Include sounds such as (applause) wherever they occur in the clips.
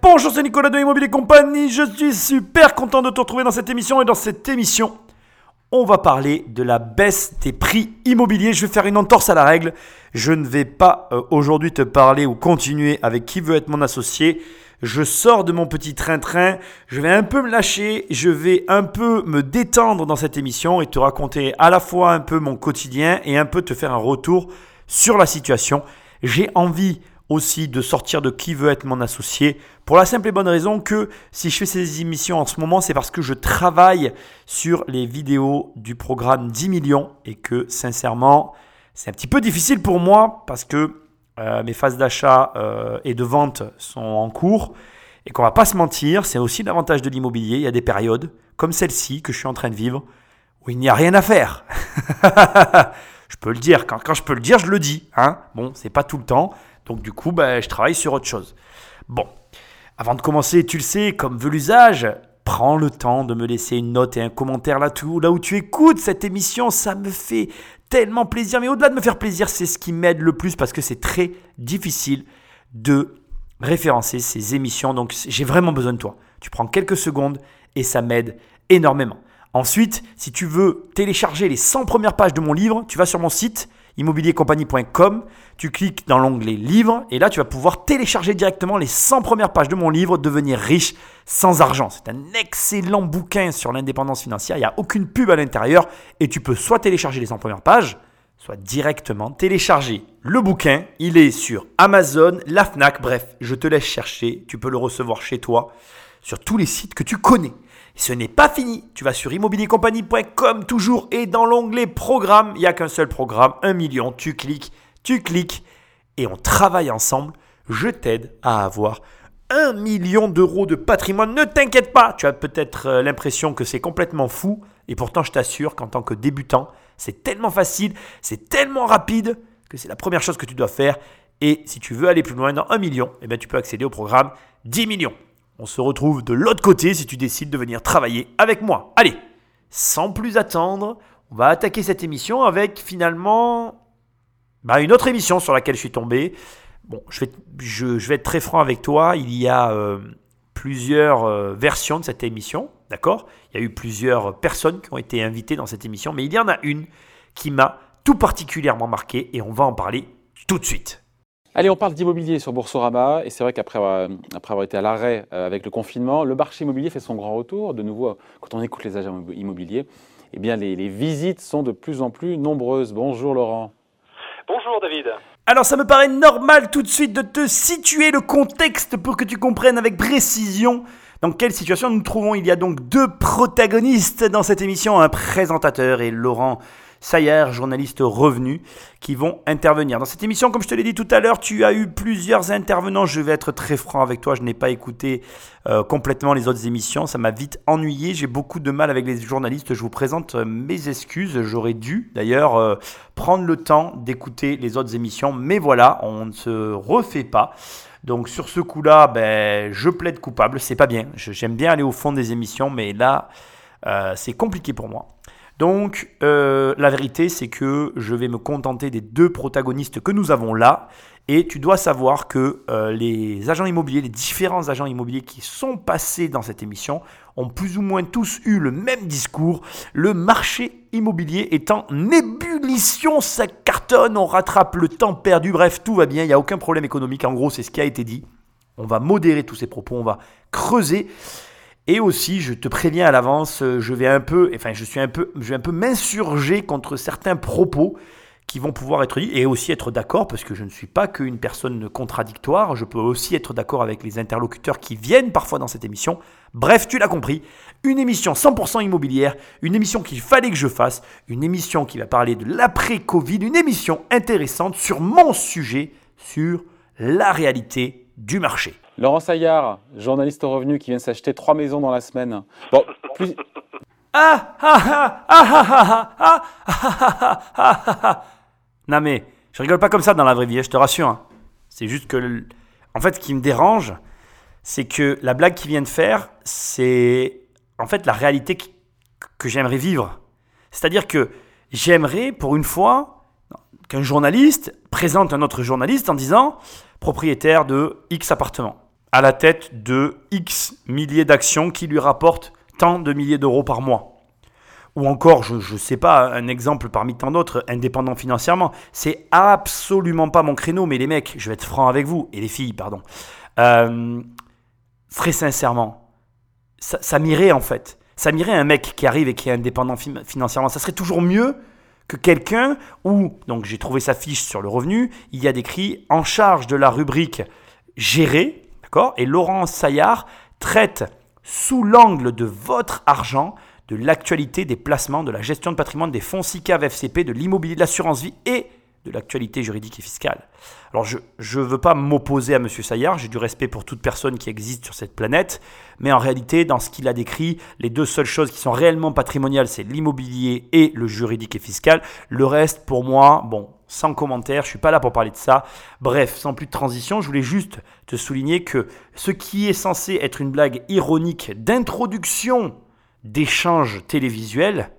Bonjour, c'est Nicolas de Immobilier Compagnie. Je suis super content de te retrouver dans cette émission. Et dans cette émission, on va parler de la baisse des prix immobiliers. Je vais faire une entorse à la règle. Je ne vais pas euh, aujourd'hui te parler ou continuer avec qui veut être mon associé. Je sors de mon petit train-train, je vais un peu me lâcher, je vais un peu me détendre dans cette émission et te raconter à la fois un peu mon quotidien et un peu te faire un retour sur la situation. J'ai envie aussi de sortir de qui veut être mon associé. Pour la simple et bonne raison que si je fais ces émissions en ce moment, c'est parce que je travaille sur les vidéos du programme 10 millions et que sincèrement, c'est un petit peu difficile pour moi parce que euh, mes phases d'achat euh, et de vente sont en cours et qu'on va pas se mentir, c'est aussi l'avantage de l'immobilier. Il y a des périodes comme celle-ci que je suis en train de vivre où il n'y a rien à faire. (laughs) je peux le dire. Quand, quand, je peux le dire, je le dis. Hein bon, c'est pas tout le temps. Donc du coup, ben, je travaille sur autre chose. Bon, avant de commencer, tu le sais, comme veut l'usage, prends le temps de me laisser une note et un commentaire là, tout, là où tu écoutes cette émission. Ça me fait tellement plaisir. Mais au-delà de me faire plaisir, c'est ce qui m'aide le plus parce que c'est très difficile de référencer ces émissions. Donc j'ai vraiment besoin de toi. Tu prends quelques secondes et ça m'aide énormément. Ensuite, si tu veux télécharger les 100 premières pages de mon livre, tu vas sur mon site immobiliercompagnie.com, tu cliques dans l'onglet livre et là tu vas pouvoir télécharger directement les 100 premières pages de mon livre Devenir riche sans argent. C'est un excellent bouquin sur l'indépendance financière, il n'y a aucune pub à l'intérieur et tu peux soit télécharger les 100 premières pages, soit directement télécharger le bouquin. Il est sur Amazon, la FNAC, bref, je te laisse chercher, tu peux le recevoir chez toi sur tous les sites que tu connais. Ce n'est pas fini. Tu vas sur immobiliercompagnie.com toujours et dans l'onglet programme, il n'y a qu'un seul programme, 1 million. Tu cliques, tu cliques et on travaille ensemble. Je t'aide à avoir 1 million d'euros de patrimoine. Ne t'inquiète pas, tu as peut-être euh, l'impression que c'est complètement fou. Et pourtant, je t'assure qu'en tant que débutant, c'est tellement facile, c'est tellement rapide que c'est la première chose que tu dois faire. Et si tu veux aller plus loin dans 1 million, eh bien, tu peux accéder au programme 10 millions. On se retrouve de l'autre côté si tu décides de venir travailler avec moi. Allez, sans plus attendre, on va attaquer cette émission avec finalement bah, une autre émission sur laquelle je suis tombé. Bon, je vais, être très franc avec toi. Il y a euh, plusieurs euh, versions de cette émission, d'accord? Il y a eu plusieurs personnes qui ont été invitées dans cette émission, mais il y en a une qui m'a tout particulièrement marqué et on va en parler tout de suite. Allez, on parle d'immobilier sur Boursorama. Et c'est vrai qu'après avoir, après avoir été à l'arrêt euh, avec le confinement, le marché immobilier fait son grand retour. De nouveau, quand on écoute les agents immobiliers, eh bien, les, les visites sont de plus en plus nombreuses. Bonjour Laurent. Bonjour David. Alors ça me paraît normal tout de suite de te situer le contexte pour que tu comprennes avec précision dans quelle situation nous nous trouvons. Il y a donc deux protagonistes dans cette émission, un présentateur et Laurent Sayer, journaliste revenu, qui vont intervenir. Dans cette émission, comme je te l'ai dit tout à l'heure, tu as eu plusieurs intervenants. Je vais être très franc avec toi, je n'ai pas écouté euh, complètement les autres émissions. Ça m'a vite ennuyé. J'ai beaucoup de mal avec les journalistes. Je vous présente euh, mes excuses. J'aurais dû d'ailleurs euh, prendre le temps d'écouter les autres émissions. Mais voilà, on ne se refait pas. Donc sur ce coup-là, ben, je plaide coupable. C'est pas bien. J'aime bien aller au fond des émissions, mais là, c'est compliqué pour moi. Donc euh, la vérité c'est que je vais me contenter des deux protagonistes que nous avons là. Et tu dois savoir que euh, les agents immobiliers, les différents agents immobiliers qui sont passés dans cette émission ont plus ou moins tous eu le même discours. Le marché immobilier est en ébullition, ça cartonne, on rattrape le temps perdu, bref, tout va bien, il n'y a aucun problème économique. En gros, c'est ce qui a été dit. On va modérer tous ces propos, on va creuser. Et aussi, je te préviens à l'avance, euh, je vais un peu, enfin, je suis un peu, je vais un peu m'insurger contre certains propos qui vont pouvoir être dits et aussi être d'accord parce que je ne suis pas qu'une personne contradictoire, je peux aussi être d'accord avec les interlocuteurs qui viennent parfois dans cette émission. Bref, tu l'as compris, une émission 100% immobilière, une émission qu'il fallait que je fasse, une émission qui va parler de l'après-Covid, une émission intéressante sur mon sujet, sur la réalité du marché. Laurent Saillard, journaliste au revenu qui vient s'acheter trois maisons dans la semaine. Bon, plus... Ah ah ah ah ah ah ah Non mais, je rigole pas comme ça dans la vraie vie, je te rassure. C'est juste que, en fait, ce qui me dérange, c'est que la blague qu'il vient de faire, c'est en fait la réalité que j'aimerais vivre. C'est-à-dire que j'aimerais, pour une fois, qu'un journaliste présente un autre journaliste en disant propriétaire de X appartements, à la tête de X milliers d'actions qui lui rapportent tant de milliers d'euros par mois. Ou encore, je ne sais pas, un exemple parmi tant d'autres, indépendant financièrement. C'est absolument pas mon créneau, mais les mecs, je vais être franc avec vous, et les filles, pardon. Euh, très sincèrement, ça, m'irait en fait. Ça m'irait un mec qui arrive et qui est indépendant financièrement. Ça serait toujours mieux que quelqu'un où, donc j'ai trouvé sa fiche sur le revenu, il y a décrit en charge de la rubrique gérer, Et Laurent Saillard traite sous l'angle de votre argent de l'actualité des placements, de la gestion de patrimoine, des fonds SICAV, FCP, de l'immobilier, de l'assurance vie et de l'actualité juridique et fiscale. Alors je ne veux pas m'opposer à M. Saillard, j'ai du respect pour toute personne qui existe sur cette planète, mais en réalité, dans ce qu'il a décrit, les deux seules choses qui sont réellement patrimoniales, c'est l'immobilier et le juridique et fiscal. Le reste, pour moi, bon, sans commentaire, je suis pas là pour parler de ça. Bref, sans plus de transition, je voulais juste te souligner que ce qui est censé être une blague ironique d'introduction d'échanges télévisuels,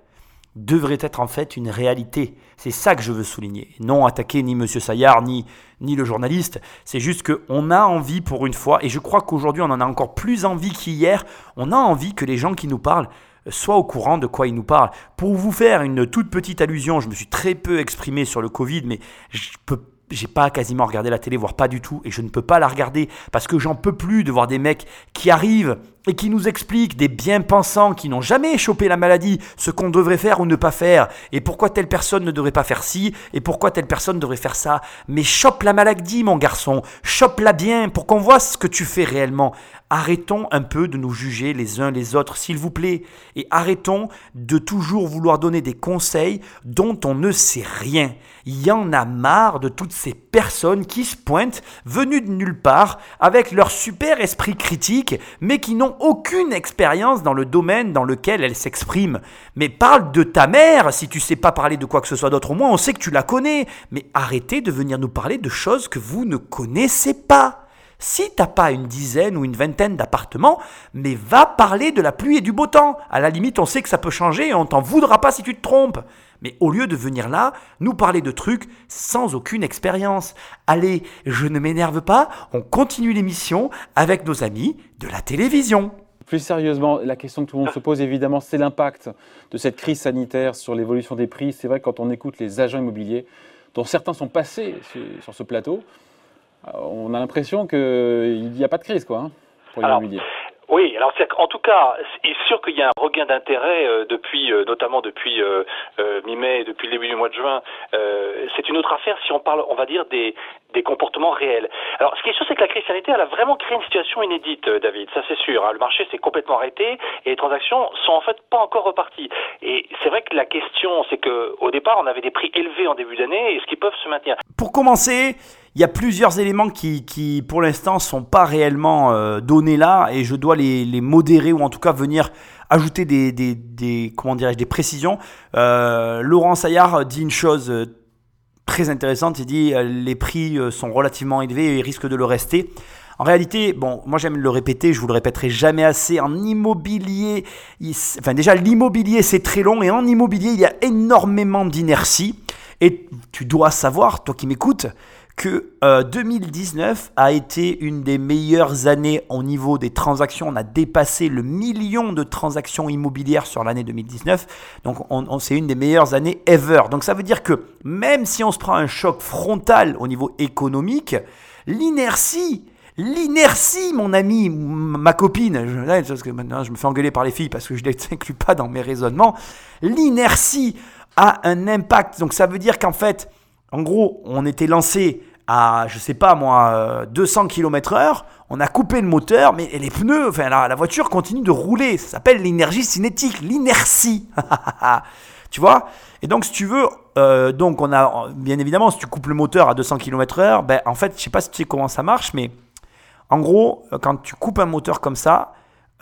devrait être en fait une réalité. C'est ça que je veux souligner. Non attaquer ni M. Saillard, ni, ni le journaliste. C'est juste qu'on a envie pour une fois, et je crois qu'aujourd'hui on en a encore plus envie qu'hier, on a envie que les gens qui nous parlent soient au courant de quoi ils nous parlent. Pour vous faire une toute petite allusion, je me suis très peu exprimé sur le Covid, mais je peux j'ai pas quasiment regardé la télé, voire pas du tout, et je ne peux pas la regarder parce que j'en peux plus de voir des mecs qui arrivent et qui nous expliquent, des bien-pensants qui n'ont jamais chopé la maladie, ce qu'on devrait faire ou ne pas faire, et pourquoi telle personne ne devrait pas faire ci, et pourquoi telle personne devrait faire ça. Mais chope la maladie, mon garçon, chope-la bien pour qu'on voit ce que tu fais réellement. Arrêtons un peu de nous juger les uns les autres, s'il vous plaît, et arrêtons de toujours vouloir donner des conseils dont on ne sait rien. Il y en a marre de toutes ces personnes qui se pointent, venues de nulle part, avec leur super esprit critique, mais qui n'ont aucune expérience dans le domaine dans lequel elles s'expriment. Mais parle de ta mère, si tu sais pas parler de quoi que ce soit d'autre, au moins on sait que tu la connais. Mais arrêtez de venir nous parler de choses que vous ne connaissez pas. Si t'as pas une dizaine ou une vingtaine d'appartements, mais va parler de la pluie et du beau temps. À la limite, on sait que ça peut changer et on t'en voudra pas si tu te trompes. Mais au lieu de venir là, nous parler de trucs sans aucune expérience. Allez, je ne m'énerve pas, on continue l'émission avec nos amis de la télévision. Plus sérieusement, la question que tout le monde se pose évidemment, c'est l'impact de cette crise sanitaire sur l'évolution des prix. C'est vrai que quand on écoute les agents immobiliers, dont certains sont passés sur ce plateau, euh, on a l'impression qu'il n'y a pas de crise, quoi, hein, pour l'immobilier. Oui, alors c'est en tout cas, c'est sûr qu'il y a un regain d'intérêt euh, depuis, euh, notamment depuis euh, mi-mai, depuis le début du mois de juin. c'est une autre affaire si on parle, on va dire des des comportements réels. Alors, ce qui est sûr, c'est que la crise sanitaire, elle a vraiment créé une situation inédite, David. Ça, c'est sûr. Hein. Le marché s'est complètement arrêté et les transactions sont en fait pas encore reparties. Et c'est vrai que la question, c'est que au départ, on avait des prix élevés en début d'année, est-ce qu'ils peuvent se maintenir Pour commencer, il y a plusieurs éléments qui, qui pour l'instant, sont pas réellement euh, donnés là, et je dois les, les, modérer ou en tout cas venir ajouter des, des, des comment dirais des précisions. Euh, Laurent Saillard dit une chose euh, très intéressante. Il dit les prix sont relativement élevés et risquent de le rester. En réalité, bon, moi j'aime le répéter, je vous le répéterai jamais assez. En immobilier, enfin déjà l'immobilier c'est très long et en immobilier il y a énormément d'inertie. Et tu dois savoir, toi qui m'écoutes, que 2019 euh, a été une des meilleures années au niveau des transactions. On a dépassé le million de transactions immobilières sur l'année 2019. Donc on, c'est une des meilleures années ever. Donc ça veut dire que même si on se prend un choc frontal au niveau économique, l'inertie L'inertie, mon ami, ma copine, maintenant je me fais engueuler par les filles parce que je ne les inclus pas dans mes raisonnements, l'inertie a un impact. Donc ça veut dire qu'en fait, en gros, on était lancé je sais pas moi, 200 km heure, on a coupé le moteur, mais les pneus, enfin la, voiture continue de rouler. Ça s'appelle l'énergie cinétique, l'inertie. (laughs) tu vois? Et donc si tu veux, euh, donc on a, bien évidemment, si tu coupes le moteur à 200 km heure, ben en fait, je sais pas si tu sais comment ça marche, mais en gros, quand tu coupes un moteur comme ça,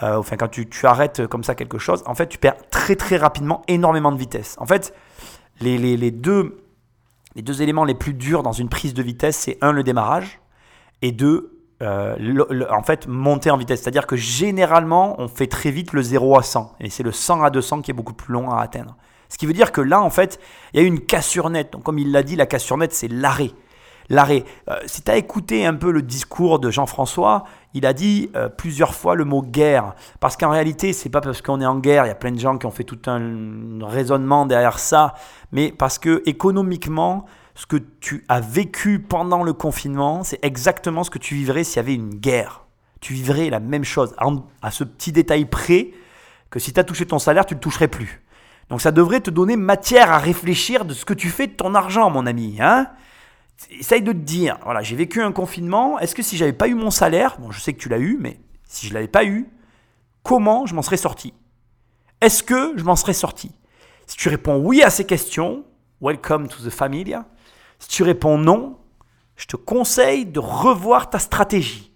euh, enfin quand tu, arrêtes comme ça quelque chose, en fait, tu perds très très rapidement énormément de vitesse. En fait, les deux les deux éléments les plus durs dans une prise de vitesse, c'est un, le démarrage, et deux, euh, en fait, monter en vitesse. C'est-à-dire que généralement, on fait très vite le 0 à 100. Et c'est le 100 à 200 qui est beaucoup plus long à atteindre. Ce qui veut dire que là, en fait, il y a eu une cassure nette. Donc, comme il l'a dit, la cassure nette, c'est l'arrêt. L'arrêt. Euh, si tu as écouté un peu le discours de Jean-François, il a dit euh, plusieurs fois le mot guerre. Parce qu'en réalité, c'est pas parce qu'on est en guerre, il y a plein de gens qui ont fait tout un raisonnement derrière ça, mais parce que économiquement, ce que tu as vécu pendant le confinement, c'est exactement ce que tu vivrais s'il y avait une guerre. Tu vivrais la même chose, à ce petit détail près, que si tu as touché ton salaire, tu ne le toucherais plus. Donc ça devrait te donner matière à réfléchir de ce que tu fais de ton argent, mon ami. Hein Essaye de te dire, voilà, j'ai vécu un confinement, est-ce que si j'avais pas eu mon salaire, bon je sais que tu l'as eu, mais si je l'avais pas eu, comment je m'en serais sorti? Est-ce que je m'en serais sorti? Si tu réponds oui à ces questions, welcome to the familia. Si tu réponds non, je te conseille de revoir ta stratégie.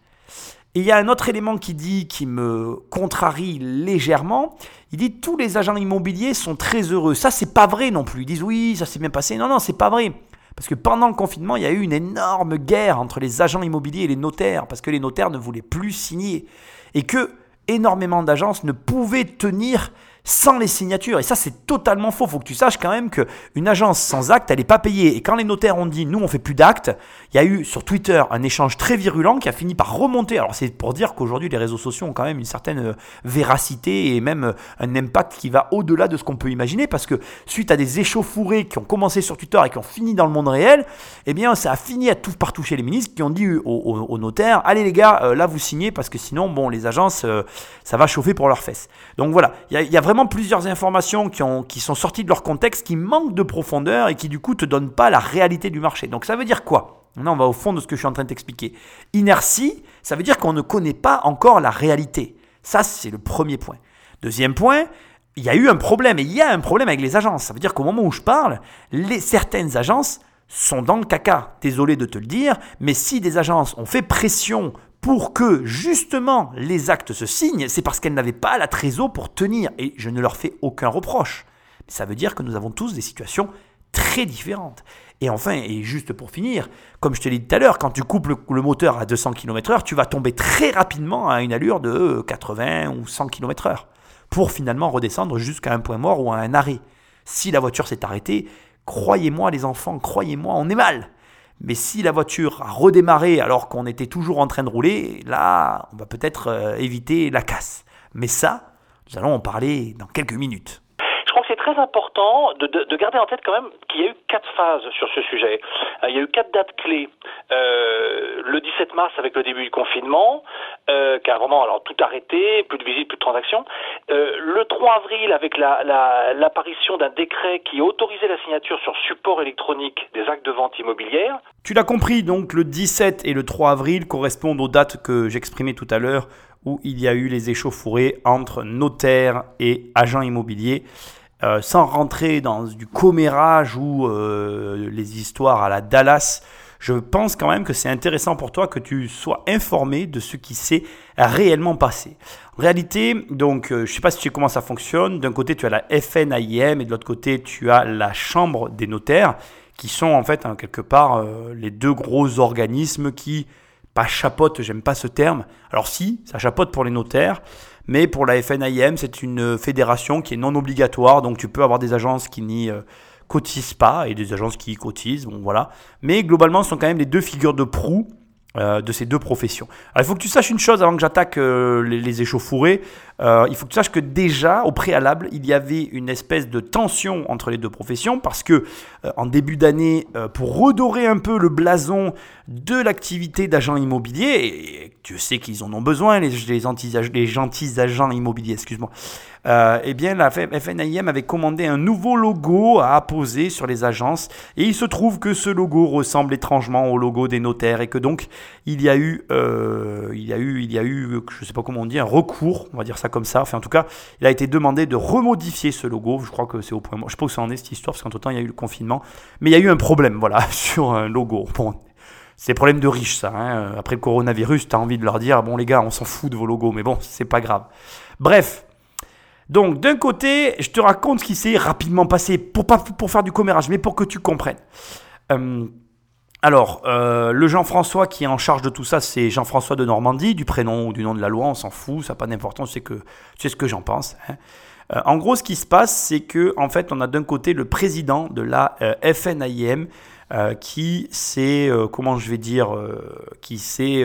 Et il y a un autre élément qui dit, qui me contrarie légèrement. Il dit tous les agents immobiliers sont très heureux. Ça, c'est pas vrai non plus. Ils disent oui, ça s'est bien passé. Non, non, c'est pas vrai. Parce que pendant le confinement, il y a eu une énorme guerre entre les agents immobiliers et les notaires, parce que les notaires ne voulaient plus signer. Et que énormément d'agences ne pouvaient tenir sans les signatures. Et ça, c'est totalement faux. Il faut que tu saches quand même qu'une agence sans acte, elle n'est pas payée. Et quand les notaires ont dit, nous, on fait plus d'actes, il y a eu sur Twitter un échange très virulent qui a fini par remonter. Alors, c'est pour dire qu'aujourd'hui, les réseaux sociaux ont quand même une certaine euh, véracité et même euh, un impact qui va au-delà de ce qu'on peut imaginer. Parce que suite à des échauffourées qui ont commencé sur Twitter et qui ont fini dans le monde réel, eh bien, ça a fini à tout par toucher les ministres qui ont dit aux, notaires, allez les gars, euh, là, vous signez parce que sinon, bon, les agences, ça va chauffer pour leurs fesses. Donc voilà, il y, y a vraiment plusieurs informations qui sont sorties de leur contexte, qui manquent de profondeur et qui du coup te donnent pas la réalité du marché. Donc ça veut dire quoi? Là, on va au fond de ce que je suis en train de t'expliquer. Inertie, ça veut dire qu'on ne connaît pas encore la réalité. Ça, c'est le premier point. Deuxième point, il y a eu un problème, et il y a un problème avec les agences. Ça veut dire qu'au moment où je parle, les, certaines agences sont dans le caca. Désolé de te le dire, mais si des agences ont fait pression pour que justement les actes se signent, c'est parce qu'elles n'avaient pas la trésor pour tenir. Et je ne leur fais aucun reproche. Ça veut dire que nous avons tous des situations très différentes. Et enfin, et juste pour finir, comme je te l'ai dit tout à l'heure, quand tu coupes le, moteur à 200 km/h, tu vas tomber très rapidement à une allure de 80 ou 100 km/h pour finalement redescendre jusqu'à un point mort ou à un arrêt. Si la voiture s'est arrêtée, croyez-moi les enfants, croyez-moi, on est mal. Mais si la voiture a redémarré alors qu'on était toujours en train de rouler, là, on va peut-être euh, éviter la casse. Mais ça, nous allons en parler dans quelques minutes très important de, garder en tête quand même qu'il y a eu quatre phases sur ce sujet. Euh, il y a eu quatre dates clés. Euh, le 17 mars avec le début du confinement, euh, car vraiment alors tout arrêté, plus de visites, plus de transactions. le 3 avril avec l'apparition d'un décret qui autorisait la signature sur support électronique des actes de vente immobilière. Tu l'as compris, donc le 17 et le 3 avril correspondent aux dates que j'exprimais tout à l'heure où il y a eu les échauffourées entre notaires et agents immobiliers. Euh, sans rentrer dans du commérage ou euh, les histoires à la Dallas, je pense quand même que c'est intéressant pour toi que tu sois informé de ce qui s'est réellement passé. En réalité, donc, euh, je ne sais pas si tu sais comment ça fonctionne. D'un côté, tu as la FNAIM et de l'autre côté, tu as la Chambre des notaires, qui sont en fait, hein, quelque part, les deux gros organismes qui, pas chapotent, j'aime pas ce terme. Alors si, ça chapote pour les notaires, mais pour la FNIM, c'est une fédération qui est non obligatoire, donc tu peux avoir des agences qui n'y euh, cotisent pas et des agences qui y cotisent, bon voilà. Mais globalement, ce sont quand même les deux figures de proue euh, de ces deux professions. Alors, il faut que tu saches une chose avant que j'attaque euh, les, les, échauffourées. Euh, il faut que tu saches que déjà, au préalable, il y avait une espèce de tension entre les deux professions parce que en début d'année, pour redorer un peu le blason de l'activité d'agent immobilier, et tu sais qu'ils en ont besoin, les, les, les gentils agents immobiliers, excuse-moi, euh, eh bien, la FNIM avait commandé un nouveau logo à apposer sur les agences. Et il se trouve que ce logo ressemble étrangement au logo des notaires et que donc il y a eu, euh, il y a eu, il y a eu, je sais pas comment on dit, un recours, on va dire ça comme ça. Enfin, en tout cas, il a été demandé de remodifier ce logo. Je crois que c'est au point. Je pense que ça en est cette histoire parce qu'entre temps il y a eu le confinement, mais il y a eu un problème, voilà, (laughs) sur un logo. Bon, c'est problème de riches, ça. Hein. Après le coronavirus, tu as envie de leur dire, bon les gars, on s'en fout de vos logos, mais bon, c'est pas grave. Bref, donc, d'un côté, je te raconte ce qui s'est rapidement passé, pour, pas, pour faire du commérage, mais pour que tu comprennes. Euh, alors, euh, le Jean-François qui est en charge de tout ça, c'est Jean-François de Normandie, du prénom ou du nom de la loi, on s'en fout, ça n'a pas d'importance, c'est que tu sais ce que j'en pense. Hein. Euh, en gros, ce qui se passe, c'est que en fait, on a d'un côté le président de la euh, FNIM qui s'est, comment je vais dire, qui s'est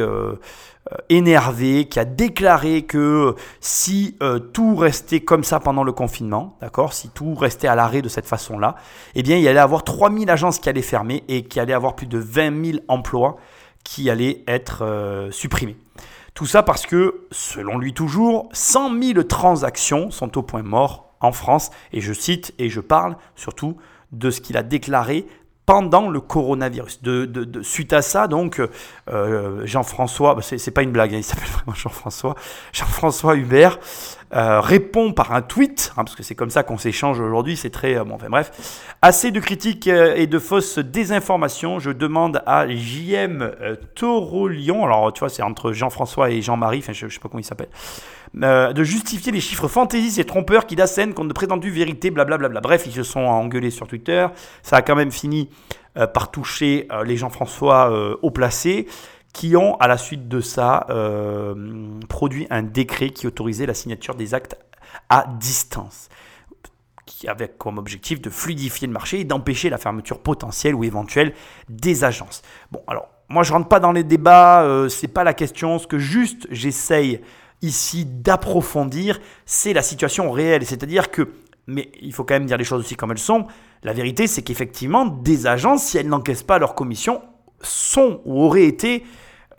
énervé, qui a déclaré que si tout restait comme ça pendant le confinement, d'accord, si tout restait à l'arrêt de cette façon-là, eh bien, il y allait avoir 3000 agences qui allaient fermer et qui allait avoir plus de 20 000 emplois qui allaient être supprimés. Tout ça parce que, selon lui toujours, 100 000 transactions sont au point mort en France. Et je cite et je parle surtout de ce qu'il a déclaré pendant le coronavirus. De, suite à ça, donc, euh, Jean-François, bah, c'est pas une blague, hein, il s'appelle (laughs) vraiment Jean-François, Jean-François Hubert euh, répond par un tweet, hein, parce que c'est comme ça qu'on s'échange aujourd'hui, c'est très... Euh, bon, enfin bref. Assez de critiques euh, et de fausses désinformations, je demande à JM Torolion, alors tu vois, c'est entre Jean-François et Jean-Marie, enfin je, ne sais pas comment il s'appelle, de justifier les chiffres fantaisistes et trompeurs qui scène contre de prétendue vérité, blablabla. Bref, ils se sont engueulés sur Twitter, ça a quand même fini par toucher les Jean-François au placé qui ont, à la suite de ça, euh, produit un décret qui autorisait la signature des actes à distance, qui avait comme objectif de fluidifier le marché et d'empêcher la fermeture potentielle ou éventuelle des agences. Bon, alors, moi je rentre pas dans les débats, euh, c'est pas la question. Ce que juste j'essaye ici d'approfondir, c'est la situation réelle. C'est-à-dire que, mais il faut quand même dire les choses aussi comme elles sont. La vérité, c'est qu'effectivement, des agences, si elles n'encaissent pas leur commission, sont ou auraient été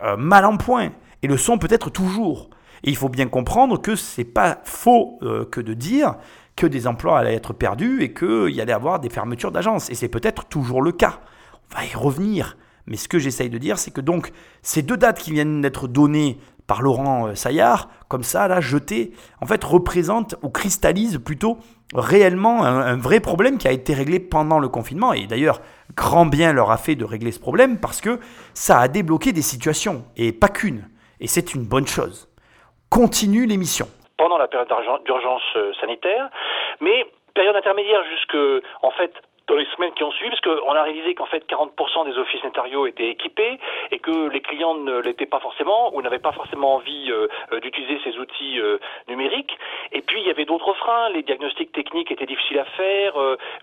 euh, mal en point et le sont peut-être toujours. Et il faut bien comprendre que c'est pas faux euh, que de dire que des emplois allaient être perdus et qu'il y allait avoir des fermetures d'agences. Et c'est peut-être toujours le cas. On va y revenir. Mais ce que j'essaye de dire, c'est que donc ces deux dates qui viennent d'être données par Laurent euh, Saillard, comme ça, là, jetées, en fait, représentent ou cristallisent plutôt réellement un, vrai problème qui a été réglé pendant le confinement. Et d'ailleurs, grand bien leur a fait de régler ce problème parce que ça a débloqué des situations, et pas qu'une. Et c'est une bonne chose. Continue l'émission. Pendant la période d'urgence euh, sanitaire, mais période intermédiaire jusque, en fait, dans les semaines qui ont suivi, parce qu'on a réalisé qu'en fait 40% des offices notariaux étaient équipés et que les clients ne l'étaient pas forcément ou n'avaient pas forcément envie euh, euh, d'utiliser ces outils euh, numériques. Et puis il y avait d'autres freins, les diagnostics techniques étaient difficiles à faire,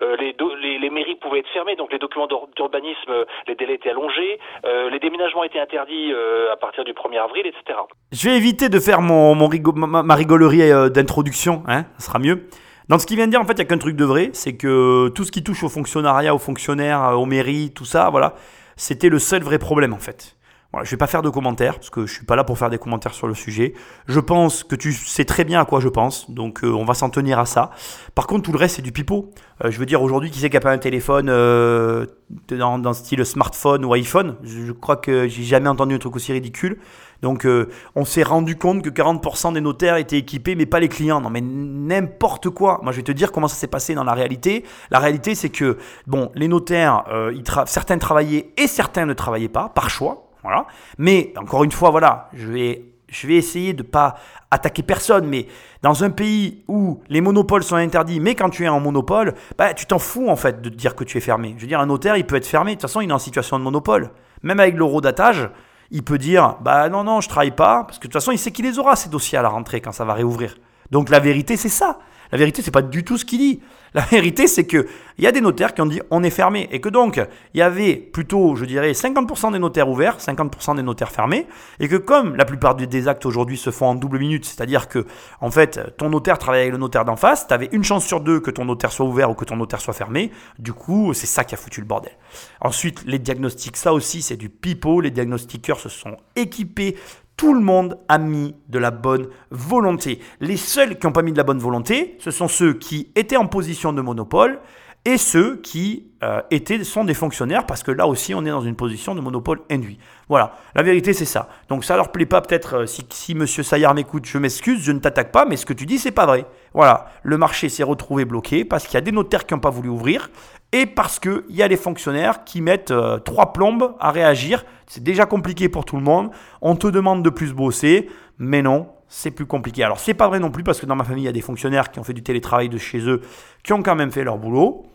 les, mairies pouvaient être fermées, donc les documents d'urbanisme, les délais étaient allongés, les déménagements étaient interdits à partir du 1er avril, etc. Je vais éviter de faire mon, ma, rigolerie d'introduction, hein, ça sera mieux. Dans ce qu'il vient de dire, en fait, il n'y a qu'un truc de vrai, c'est que tout ce qui touche au fonctionnariat, aux fonctionnaires, euh, aux mairies, tout ça, voilà, c'était le seul vrai problème, en fait. Voilà, je vais pas faire de commentaires, parce que je suis pas là pour faire des commentaires sur le sujet. Je pense que tu sais très bien à quoi je pense, donc euh, on va s'en tenir à ça. Par contre, tout le reste, c'est du pipeau. Euh, je veux dire, aujourd'hui, qui c'est qui a pas un téléphone dans, dans style smartphone ou iPhone? Je crois que j'ai jamais entendu un truc aussi ridicule. Donc euh, on s'est rendu compte que 40% des notaires étaient équipés, mais pas les clients. Non, mais n'importe quoi. Moi, je vais te dire comment ça s'est passé dans la réalité. La réalité, c'est que bon, les notaires, euh, certains travaillaient et certains ne travaillaient pas, par choix. Voilà. Mais encore une fois, voilà, je vais, je vais essayer de pas attaquer personne, mais dans un pays où les monopoles sont interdits, mais quand tu es en monopole, bah, tu t'en fous en fait de dire que tu es fermé. Je veux dire, un notaire, il peut être fermé. De toute façon, il est en situation de monopole. Même avec l'eurodatage, il peut dire bah non non je travaille pas parce que de toute façon il sait qu'il les aura ces dossiers à la rentrée quand ça va réouvrir. Donc la vérité c'est ça. La vérité c'est pas du tout ce qu'il dit. La (laughs) vérité, c'est qu'il y a des notaires qui ont dit on est fermé. Et que donc, il y avait plutôt, je dirais, 50% des notaires ouverts, 50% des notaires fermés. Et que comme la plupart des actes aujourd'hui se font en double minute, c'est-à-dire que, en fait, ton notaire travaille avec le notaire d'en face, tu avais une chance sur deux que ton notaire soit ouvert ou que ton notaire soit fermé. Du coup, c'est ça qui a foutu le bordel. Ensuite, les diagnostics, ça aussi, c'est du pipeau. Les diagnostiqueurs se sont équipés tout le monde a mis de la bonne volonté. Les seuls qui n'ont pas mis de la bonne volonté, ce sont ceux qui étaient en position de monopole et ceux qui euh, étaient, sont des fonctionnaires, parce que là aussi, on est dans une position de monopole induit. Voilà, la vérité, c'est ça. Donc ça leur plaît pas, peut-être, euh, si, si M. Saillard m'écoute, je m'excuse, je ne t'attaque pas, mais ce que tu dis, c'est pas vrai. Voilà, le marché s'est retrouvé bloqué parce qu'il y a des notaires qui n'ont pas voulu ouvrir, et parce qu'il y a des fonctionnaires qui mettent euh, trois plombes à réagir. C'est déjà compliqué pour tout le monde. On te demande de plus bosser, mais non, c'est plus compliqué. Alors c'est pas vrai non plus parce que dans ma famille, il y a des fonctionnaires qui ont fait du télétravail de chez eux, qui ont quand même fait leur boulot.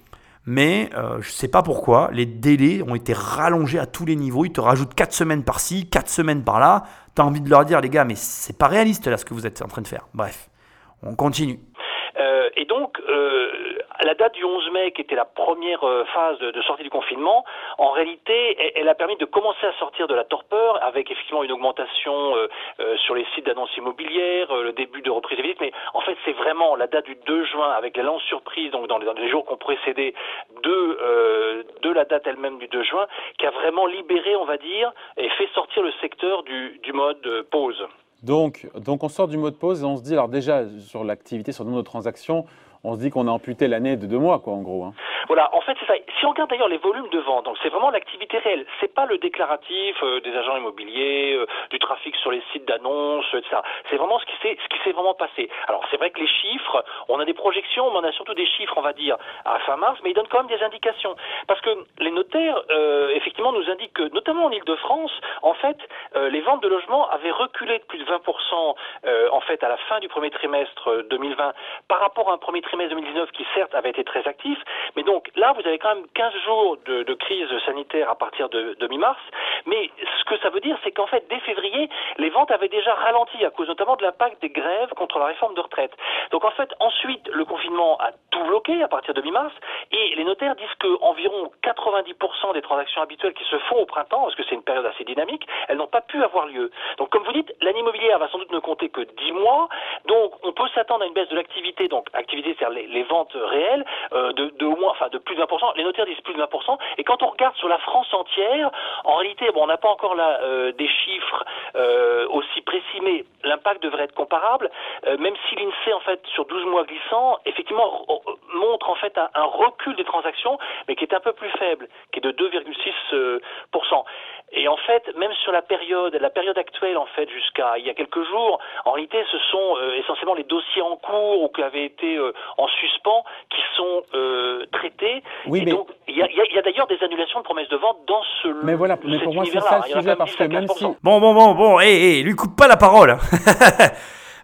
Mais euh, je ne sais pas pourquoi, les délais ont été rallongés à tous les niveaux. Ils te rajoutent 4 semaines par-ci, 4 semaines par-là. Tu as envie de leur dire, les gars, mais c'est pas réaliste là ce que vous êtes en train de faire. Bref, on continue. Euh, et donc, euh, la date du 11 mai, qui était la première euh, phase de, sortie du confinement, en réalité, elle, a permis de commencer à sortir de la torpeur, avec effectivement une augmentation sur les sites d'annonces immobilières, le début de reprise des visites. Mais en fait, c'est vraiment la date du 2 juin, avec les lances surprises, donc dans les, jours qui ont précédé de, la date elle-même du 2 juin, qui a vraiment libéré, on va dire, et fait sortir le secteur du mode pause. Donc, donc on sort du mode pause et on se dit, alors déjà sur l'activité, sur le nombre de transactions, on se dit qu'on a amputé l'année de deux mois, quoi, en gros. Hein. Voilà, en fait, c'est ça. Si on regarde d'ailleurs les volumes de vente, donc c'est vraiment l'activité réelle. C'est pas le déclaratif euh, des agents immobiliers, euh, du trafic sur les sites d'annonces, etc. C'est vraiment ce qui s'est ce qui s'est vraiment passé. Alors c'est vrai que les chiffres, on a des projections, mais on a surtout des chiffres, on va dire, à fin mars, mais ils donnent quand même des indications. Parce que les notaires, euh, effectivement, nous indiquent que, notamment en Ile-de-France, en fait, les ventes de logements avaient reculé de plus de 20% en fait à la fin du premier trimestre 2020 par rapport à un premier trimestre 2019 qui certes avait été très actif, mais donc là vous avez quand même 15 jours de, de crise sanitaire à partir de, de mi-mars, mais ce que ça veut dire c'est qu'en fait dès février les ventes avaient déjà ralenti à cause notamment de l'impact des grèves contre la réforme de retraite. Donc en fait ensuite le confinement a tout bloqué à partir de mi-mars et les notaires disent que environ 90% des transactions habituelles qui se font au printemps, parce que c'est une période assez dynamique, elles n'ont pas pu avoir lieu. Donc comme vous dites, l'année immobilière va sans doute ne compter que 10 mois, donc on peut s'attendre à une baisse de l'activité, donc activité c'est-à-dire les, ventes réelles, euh, de, au moins, enfin de plus de 20%. Les notaires disent plus de 20%. Et quand on regarde sur la France entière, en réalité, bon, on n'a pas encore là euh, des chiffres euh, aussi précis, mais l'impact devrait être comparable. même si l'INSEE, en fait, sur 12 mois glissants, effectivement, montre en fait un, recul des transactions, mais qui est un peu plus faible, qui est de 2,6%. Et en fait, même sur la période, la période actuelle, en fait, jusqu'à il y a quelques jours, en réalité, ce sont euh, essentiellement les dossiers en cours ou qui avaient été euh, en suspens qui sont euh. Oui, mais donc, il y a, d'ailleurs des annulations de promesses de vente dans ce. Mais voilà, mais pour moi, c'est ça le sujet parce que même si. Bon, bon, bon, bon, hé, hé, lui coupe pas la parole. (laughs)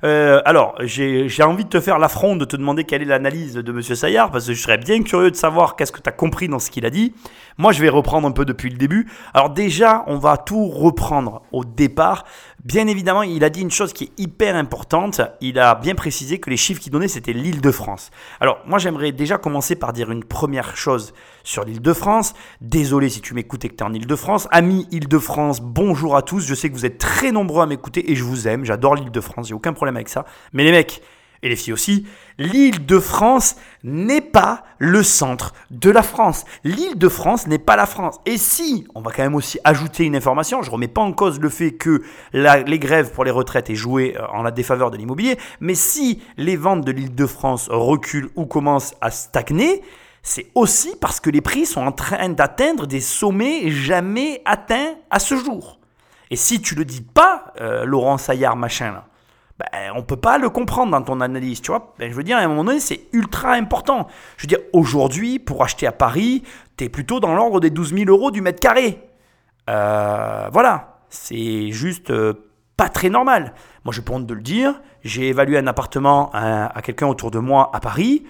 Euh, alors, j'ai envie de te faire l'affront de te demander quelle est l'analyse de M. Saillard, parce que je serais bien curieux de savoir qu'est-ce que tu as compris dans ce qu'il a dit. Moi, je vais reprendre un peu depuis le début. Alors déjà, on va tout reprendre au départ. Bien évidemment, il a dit une chose qui est hyper importante. Il a bien précisé que les chiffres qu'il donnait, c'était l'île de France. Alors, moi, j'aimerais déjà commencer par dire une première chose sur l'île de France. Désolé si tu m'écoutes et que tu es en île de France. Amis île de France, bonjour à tous. Je sais que vous êtes très nombreux à m'écouter et je vous aime. J'adore l'île de France, j'ai aucun problème avec ça. Mais les mecs, et les filles aussi, l'île de France n'est pas le centre de la France. L'île de France n'est pas la France. Et si, on va quand même aussi ajouter une information, je ne remets pas en cause le fait que les grèves pour les retraites aient joué euh, en la défaveur de l'immobilier, mais si les ventes de l'île de France reculent ou commencent à stagner, c'est aussi parce que les prix sont en train d'atteindre des sommets jamais atteints à ce jour. Et si tu le dis pas, euh, Laurent Saillard, machin, là, ben, on ne peut pas le comprendre dans ton analyse, tu vois. Ben, je veux dire, à un moment donné, c'est ultra important. Je veux dire, aujourd'hui, pour acheter à Paris, tu es plutôt dans l'ordre des 12 000 euros du mètre carré. Euh, voilà, c'est juste euh, pas très normal. Moi, je peux honte de le dire. J'ai évalué un appartement à, quelqu'un autour de moi à Paris.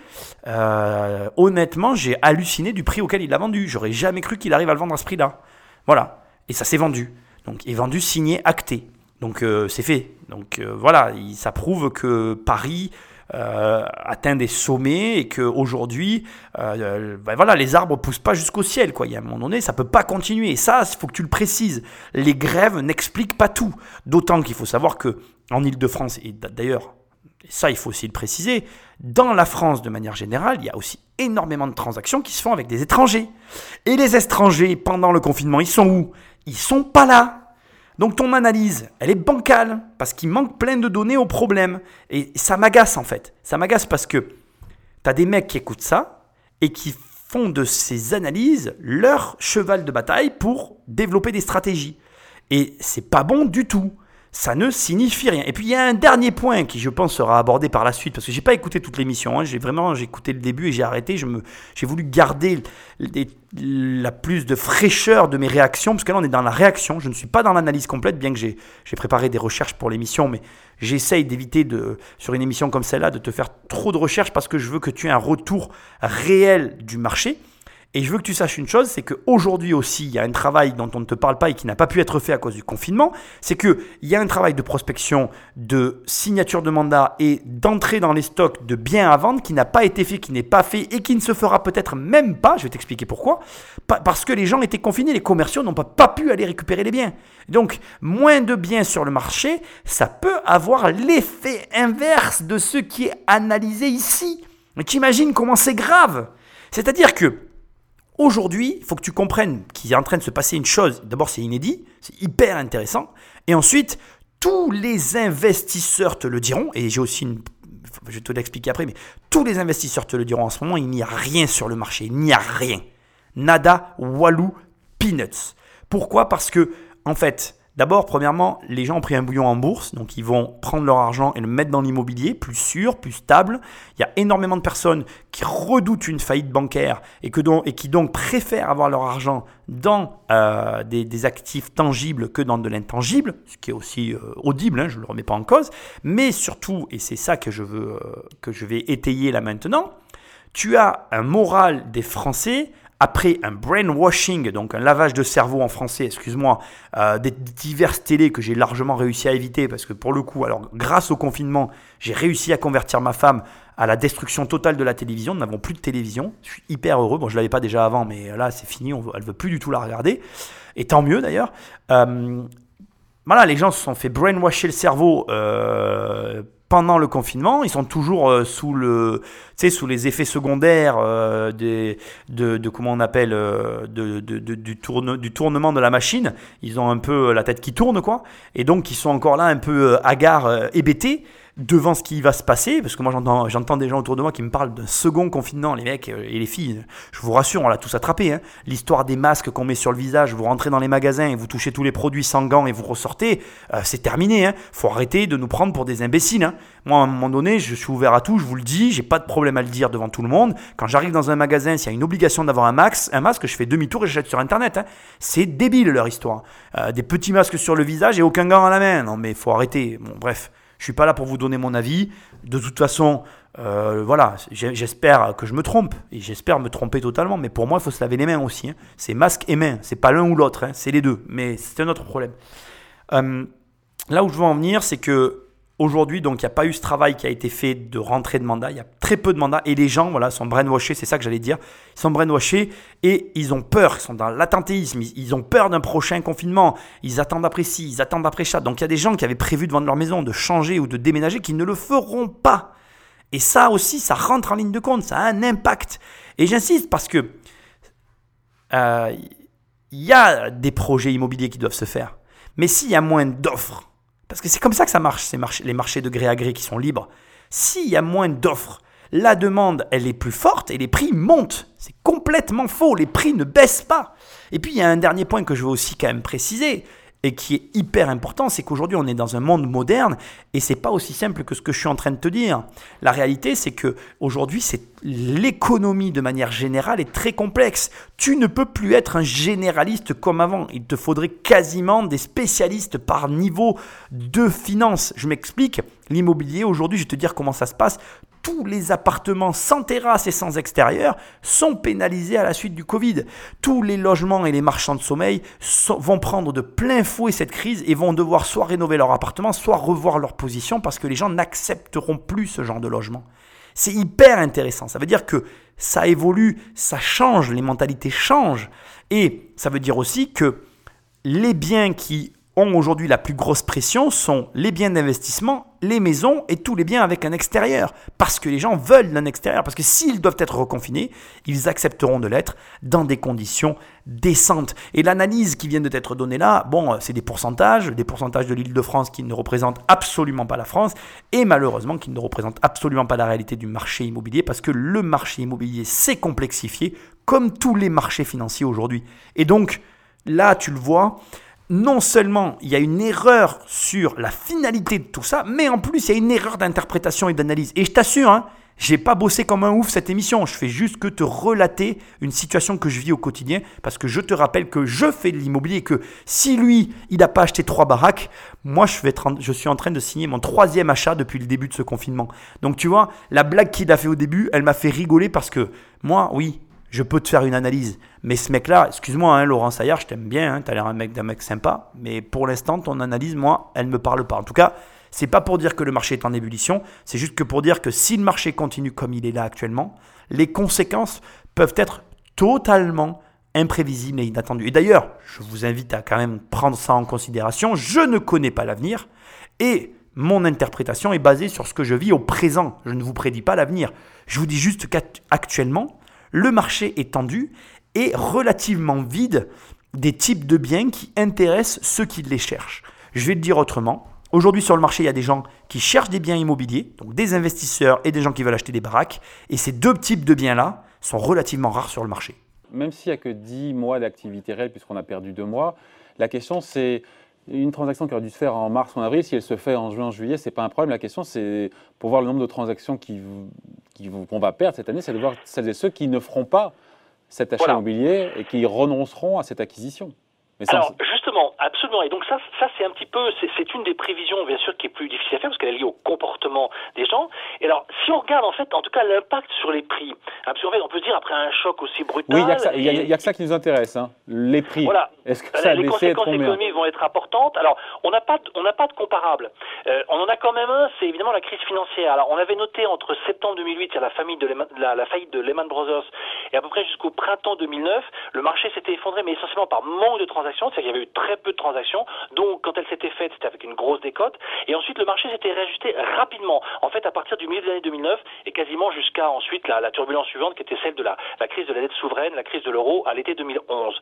Euh, honnêtement, j'ai halluciné du prix auquel il l'a vendu. J'aurais jamais cru qu'il arrive à le vendre à ce prix-là. Voilà. Et ça s'est vendu. Donc, est vendu, signé, acté. Donc euh, c'est fait. Donc euh, voilà, ça prouve que Paris euh, atteint des sommets et qu'aujourd'hui, ben voilà, les arbres poussent pas jusqu'au ciel. Quoi. Il y a un moment donné, ça peut pas continuer. Et ça, il faut que tu le précises. Les grèves n'expliquent pas tout. D'autant qu'il faut savoir que en Ile-de-France, et d'ailleurs, ça il faut aussi le préciser, dans la France de manière générale, il y a aussi énormément de transactions qui se font avec des étrangers. Et les étrangers, pendant le confinement, ils sont où? Ils sont pas là. Donc ton analyse, elle est bancale parce qu'il manque plein de données au problème. Et ça m'agace en fait. Ça m'agace parce que tu as des mecs qui écoutent ça et qui font de ces analyses leur cheval de bataille pour développer des stratégies. Et c'est pas bon du tout ça ne signifie rien. Et puis il y a un dernier point qui, je pense, sera abordé par la suite, parce que j'ai pas écouté toute l'émission. Hein. j'ai vraiment, j'ai écouté le début et j'ai arrêté. Je me, j'ai voulu garder la plus de fraîcheur de mes réactions, parce que là on est dans la réaction. Je ne suis pas dans l'analyse complète, bien que j'ai, préparé des recherches pour l'émission, mais j'essaye d'éviter de, sur une émission comme celle-là, de te faire trop de recherches parce que je veux que tu aies un retour réel du marché. Et je veux que tu saches une chose, c'est qu'aujourd'hui aussi, il y a un travail dont on ne te parle pas et qui n'a pas pu être fait à cause du confinement. C'est qu'il y a un travail de prospection, de signature de mandat et d'entrée dans les stocks de biens à vendre qui n'a pas été fait, qui n'est pas fait et qui ne se fera peut-être même pas. Je vais t'expliquer pourquoi. Parce que les gens étaient confinés, les commerciaux n'ont pas, pu aller récupérer les biens. Donc, moins de biens sur le marché, ça peut avoir l'effet inverse de ce qui est analysé ici. Mais tu imagines comment c'est grave. C'est-à-dire que Aujourd'hui, il faut que tu comprennes qu'il est en train de se passer une chose. D'abord, c'est inédit, c'est hyper intéressant. Et ensuite, tous les investisseurs te le diront. Et j'ai aussi une. Je vais te l'expliquer après, mais tous les investisseurs te le diront en ce moment. Il n'y a rien sur le marché. Il n'y a rien. Nada, walou, peanuts. Pourquoi? Parce que, en fait, D'abord, premièrement, les gens ont pris un bouillon en bourse, donc ils vont prendre leur argent et le mettre dans l'immobilier, plus sûr, plus stable. Il y a énormément de personnes qui redoutent une faillite bancaire et, qui donc préfèrent avoir leur argent dans euh, des, actifs tangibles que dans de l'intangible, ce qui est aussi euh, audible, hein, je ne le remets pas en cause. Mais surtout, et c'est ça que je, veux, euh, que je vais étayer là maintenant, tu as un moral des Français après un brainwashing, donc un lavage de cerveau en français, excuse-moi, euh, des diverses télés que j'ai largement réussi à éviter, parce que pour le coup, alors grâce au confinement, j'ai réussi à convertir ma femme à la destruction totale de la télévision. Nous n'avons plus de télévision. Je suis hyper heureux. Bon, je l'avais pas déjà avant, mais là, c'est fini. On, elle veut plus du tout la regarder. Et tant mieux d'ailleurs. Euh, voilà, les gens se sont fait brainwasher le cerveau euh, pendant le confinement, ils sont toujours euh, sous le, sous les effets secondaires euh, des, de, comment on appelle, euh, de, du, tourne, du tournement de la machine. Ils ont un peu la tête qui tourne, quoi. Et donc, ils sont encore là un peu hagards, hébétés devant ce qui va se passer, parce que moi j'entends, j'entends des gens autour de moi qui me parlent d'un second confinement, les mecs euh, et les filles, je vous rassure, on l'a tous attrapé. Hein. L'histoire des masques qu'on met sur le visage, vous rentrez dans les magasins et vous touchez tous les produits sans gants et vous ressortez, euh, c'est terminé. Hein. faut arrêter de nous prendre pour des imbéciles. Hein. Moi, à un moment donné, je suis ouvert à tout, je vous le dis, j'ai pas de problème à le dire devant tout le monde. Quand j'arrive dans un magasin, s'il y a une obligation d'avoir un, max, un masque, je fais demi-tour et j'achète sur Internet. Hein. C'est débile leur histoire. Euh, des petits masques sur le visage et aucun gant à la main. Non mais faut arrêter. Bon, bref. Je suis pas là pour vous donner mon avis. De toute façon, euh, voilà, j'espère que je me trompe et j'espère me tromper totalement. Mais pour moi, il faut se laver les mains aussi. Hein. C'est masque et main, c'est pas l'un ou l'autre, hein. c'est les deux. Mais c'est un autre problème. Euh, là où je veux en venir, c'est que Aujourd'hui, donc, il n'y a pas eu ce travail qui a été fait de rentrée de mandat. Il y a très peu de mandats et les gens, voilà, sont brainwashés. C'est ça que j'allais dire. Ils sont brainwashés et ils ont peur. Ils sont dans l'attentéisme. Ils ont peur d'un prochain confinement. Ils attendent après ci, ils attendent après ça. Donc, il y a des gens qui avaient prévu de vendre leur maison, de changer ou de déménager, qui ne le feront pas. Et ça aussi, ça rentre en ligne de compte. Ça a un impact. Et j'insiste parce que euh, il y a des projets immobiliers qui doivent se faire. Mais s'il y a moins d'offres parce que c'est comme ça que ça marche, les marchés de gré à gré qui sont libres. S'il y a moins d'offres, la demande, elle est plus forte et les prix montent. C'est complètement faux, les prix ne baissent pas. Et puis, il y a un dernier point que je veux aussi quand même préciser, et qui est hyper important, c'est qu'aujourd'hui on est dans un monde moderne et c'est pas aussi simple que ce que je suis en train de te dire. La réalité, c'est que aujourd'hui, l'économie de manière générale est très complexe. Tu ne peux plus être un généraliste comme avant. Il te faudrait quasiment des spécialistes par niveau de finance. Je m'explique. L'immobilier aujourd'hui, je vais te dire comment ça se passe tous les appartements sans terrasse et sans extérieur sont pénalisés à la suite du Covid. Tous les logements et les marchands de sommeil vont prendre de plein fouet cette crise et vont devoir soit rénover leur appartement, soit revoir leur position parce que les gens n'accepteront plus ce genre de logement. C'est hyper intéressant. Ça veut dire que ça évolue, ça change, les mentalités changent. Et ça veut dire aussi que les biens qui ont aujourd'hui la plus grosse pression sont les biens d'investissement, les maisons et tous les biens avec un extérieur. Parce que les gens veulent un extérieur. Parce que s'ils doivent être reconfinés, ils accepteront de l'être dans des conditions décentes. Et l'analyse qui vient de t'être donnée là, bon, c'est des pourcentages, des pourcentages de l'île de France qui ne représentent absolument pas la France et malheureusement qui ne représentent absolument pas la réalité du marché immobilier parce que le marché immobilier s'est complexifié comme tous les marchés financiers aujourd'hui. Et donc, là, tu le vois, non seulement il y a une erreur sur la finalité de tout ça, mais en plus il y a une erreur d'interprétation et d'analyse. Et je t'assure, hein, j'ai pas bossé comme un ouf cette émission. Je fais juste que te relater une situation que je vis au quotidien parce que je te rappelle que je fais de l'immobilier et que si lui, il n'a pas acheté trois baraques, moi, je, je suis en train de signer mon troisième achat depuis le début de ce confinement. Donc, tu vois, la blague qu'il a fait au début, elle m'a fait rigoler parce que moi, oui, je peux te faire une analyse. Mais ce mec-là, excuse-moi, hein, Laurent Saillard, je t'aime bien, hein, tu as l'air un mec, d'un mec sympa, mais pour l'instant, ton analyse, moi, elle ne me parle pas. En tout cas, c'est pas pour dire que le marché est en ébullition, c'est juste que pour dire que si le marché continue comme il est là actuellement, les conséquences peuvent être totalement imprévisibles et inattendues. Et d'ailleurs, je vous invite à quand même prendre ça en considération. Je ne connais pas l'avenir et mon interprétation est basée sur ce que je vis au présent. Je ne vous prédis pas l'avenir. Je vous dis juste qu'actuellement, le marché est tendu et relativement vide des types de biens qui intéressent ceux qui les cherchent. Je vais le dire autrement. Aujourd'hui sur le marché, il y a des gens qui cherchent des biens immobiliers, donc des investisseurs et des gens qui veulent acheter des baraques. Et ces deux types de biens-là sont relativement rares sur le marché. Même s'il n'y a que 10 mois d'activité réelle, puisqu'on a perdu deux mois, la question c'est une transaction qui aurait dû se faire en mars ou en avril, si elle se fait en juin, juillet, ce n'est pas un problème. La question, c'est pour voir le nombre de transactions qu'on va perdre cette année, c'est de voir celles et ceux qui ne feront pas cet achat immobilier et qui renonceront à cette acquisition. Alors justement, absolument. Et donc ça, ça c'est un petit peu, c'est une des prévisions bien sûr qui est plus difficile à faire parce qu'elle est liée au comportement des gens. Et alors, si on regarde en fait, en tout cas l'impact sur les prix, hein, parce qu'en fait, on peut dire après un choc aussi brutal. Oui, il n'y a, que ça qui nous intéresse, hein, les prix. Voilà. Est-ce que ça a les conséquences économiques vont être importantes. Alors, on n'a pas, on n'a pas de comparable. Euh, on en a quand même un, c'est évidemment la crise financière. Alors, on avait noté entre septembre 2008, il y a la, famille de la, la faillite de Lehman Brothers, et à peu près jusqu'au printemps 2009, le marché s'était effondré, mais essentiellement par manque de transactions, c'est-à-dire qu'il y avait eu très peu de transactions, donc quand elle s'était faite, c'était avec une grosse décote, et ensuite le marché s'était réajusté rapidement, en fait à partir du milieu de l'année 2009, et quasiment jusqu'à ensuite la, turbulence suivante, qui était celle de la, crise de la dette souveraine, la crise de l'euro à l'été 2011.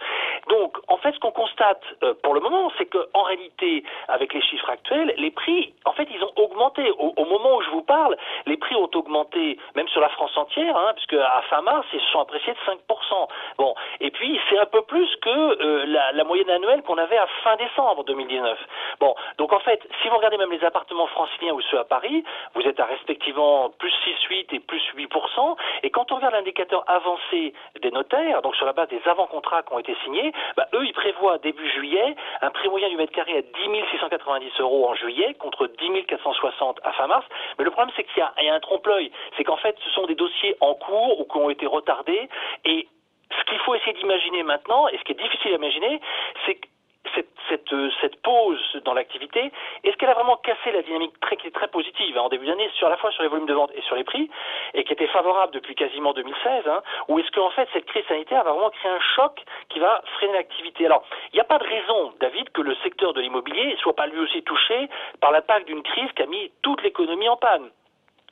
Donc, en fait, ce qu'on constate euh, pour le moment, c'est qu'en réalité, avec les chiffres actuels, les prix, en fait, ils ont augmenté. Au, moment où je vous parle, les prix ont augmenté, même sur la France entière, hein, puisque à fin mars, ils se sont appréciés de 5%. Bon, et puis c'est un peu plus que euh, la, moyenne annuelle qu'on avait à fin décembre 2019. Bon, donc en fait, si vous regardez même les appartements franciliens ou ceux à Paris, vous êtes à respectivement plus 6,8 et plus 8%. Et quand on regarde l'indicateur avancé des notaires, donc sur la base des avant-contrats qui ont été signés, bah, eux, ils prévoient début juillet un prix moyen du mètre carré à 10 690 euros en juillet contre 10 460 à fin mars. Mais le problème, c'est qu'il y, y, a un trompe-l'œil. C'est qu'en fait, ce sont des dossiers en cours ou qui ont été retardés et ce qu'il faut essayer d'imaginer maintenant, et ce qui est difficile à imaginer, c'est que cette, cette, euh, cette, pause dans l'activité, est-ce qu'elle a vraiment cassé la dynamique très, positive hein, en début d'année, sur la fois sur les volumes de vente et sur les prix, et qui était favorable depuis quasiment 2016, hein, ou est-ce qu'en fait cette crise sanitaire va vraiment créer un choc qui va freiner l'activité? Alors, il n'y a pas de raison, David, que le secteur de l'immobilier ne soit pas lui aussi touché par l'impact d'une crise qui a mis toute l'économie en panne.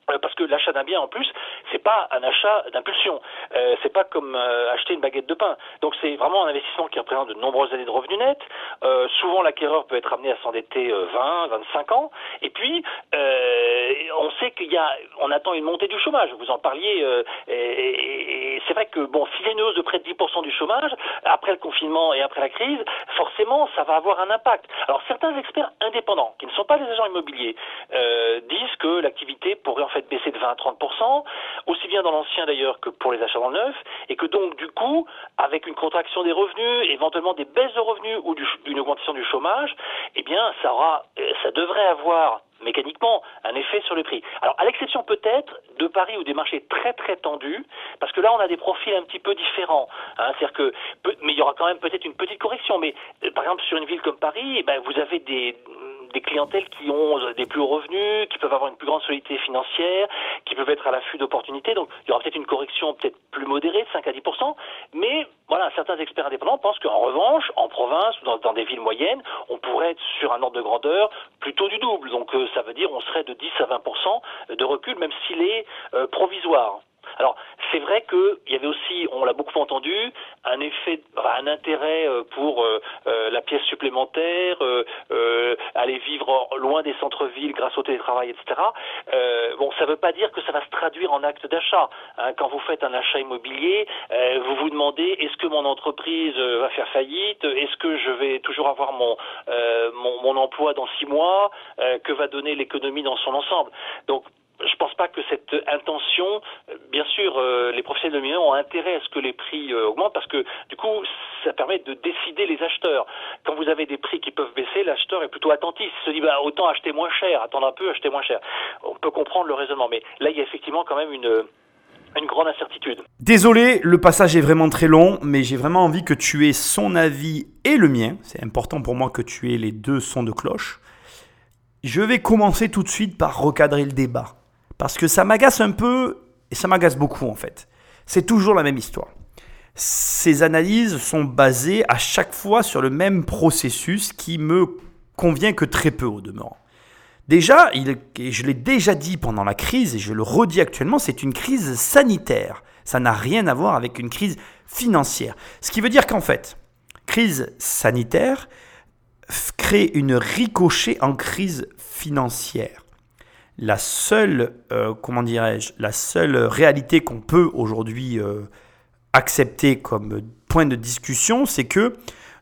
Euh, parce que l'achat d'un bien en plus, c'est pas un achat d'impulsion. Euh, c'est pas comme euh, acheter une baguette de pain. Donc c'est vraiment un investissement qui représente de nombreuses années de revenus nets. Euh, souvent l'acquéreur peut être amené à s'endetter 20, 25 ans. Et puis on sait qu'il y a, on attend une montée du chômage. Vous en parliez. et, c'est vrai que bon, s'il y a une hausse de près de 10% du chômage après le confinement et après la crise, forcément ça va avoir un impact. Alors certains experts indépendants, qui ne sont pas des agents immobiliers, disent que l'activité pourrait en fait baisser de 20 à 30% aussi bien dans l'ancien d'ailleurs que pour les achats dans le neuf, et que donc du coup, avec une contraction des revenus, éventuellement des baisses de revenus ou une augmentation du chômage, eh bien ça aura, euh, ça devrait avoir mécaniquement un effet sur le prix. Alors à l'exception peut-être de Paris ou des marchés très très tendus, parce que là on a des profils un petit peu différents. Hein, c'est-à-dire que, mais il y aura quand même peut-être une petite correction. Mais euh, par exemple sur une ville comme Paris, eh ben, vous avez des des clientèles qui ont des plus hauts revenus, qui peuvent avoir une plus grande solidité financière, qui peuvent être à l'affût d'opportunités. Donc il y aura peut-être une correction peut-être plus modérée de 5 à 10 mais voilà, certains experts indépendants pensent qu'en revanche, en province ou dans, des villes moyennes, on pourrait être sur un ordre de grandeur plutôt du double. Donc euh, ça veut dire on serait de 10 à 20% de recul, même s'il est euh, provisoire. Alors, c'est vrai qu'il y avait aussi, on l'a beaucoup entendu, un effet, un intérêt euh, pour euh, euh, la pièce supplémentaire, aller vivre loin des centres-villes grâce au télétravail, etc. bon, ça ne veut pas dire que ça va se traduire en acte d'achat. Hein. quand vous faites un achat immobilier, vous vous demandez est-ce que mon entreprise va faire faillite? Est-ce que je vais toujours avoir mon, mon, mon emploi dans six mois? Que va donner l'économie dans son ensemble? Donc je pense pas que cette intention, bien sûr, euh, les professionnels de l'immobilier ont intérêt à ce que les prix euh, augmentent parce que du coup, ça permet de décider les acheteurs. Quand vous avez des prix qui peuvent baisser, l'acheteur est plutôt attentif. Il se dit bah, autant acheter moins cher, attendre un peu, acheter moins cher. On peut comprendre le raisonnement, mais là, il y a effectivement quand même une une grande incertitude. Désolé, le passage est vraiment très long, mais j'ai vraiment envie que tu aies son avis et le mien. C'est important pour moi que tu aies les deux sons de cloche. Je vais commencer tout de suite par recadrer le débat. Parce que ça m'agace un peu, et ça m'agace beaucoup en fait. C'est toujours la même histoire. Ces analyses sont basées à chaque fois sur le même processus qui me convient que très peu au demeurant. Déjà, il, je l'ai déjà dit pendant la crise et je le redis actuellement, c'est une crise sanitaire. Ça n'a rien à voir avec une crise financière. Ce qui veut dire qu'en fait, crise sanitaire crée une ricochet en crise financière. La seule, euh, comment dirais-je, la seule réalité qu'on peut aujourd'hui euh, accepter comme point de discussion, c'est que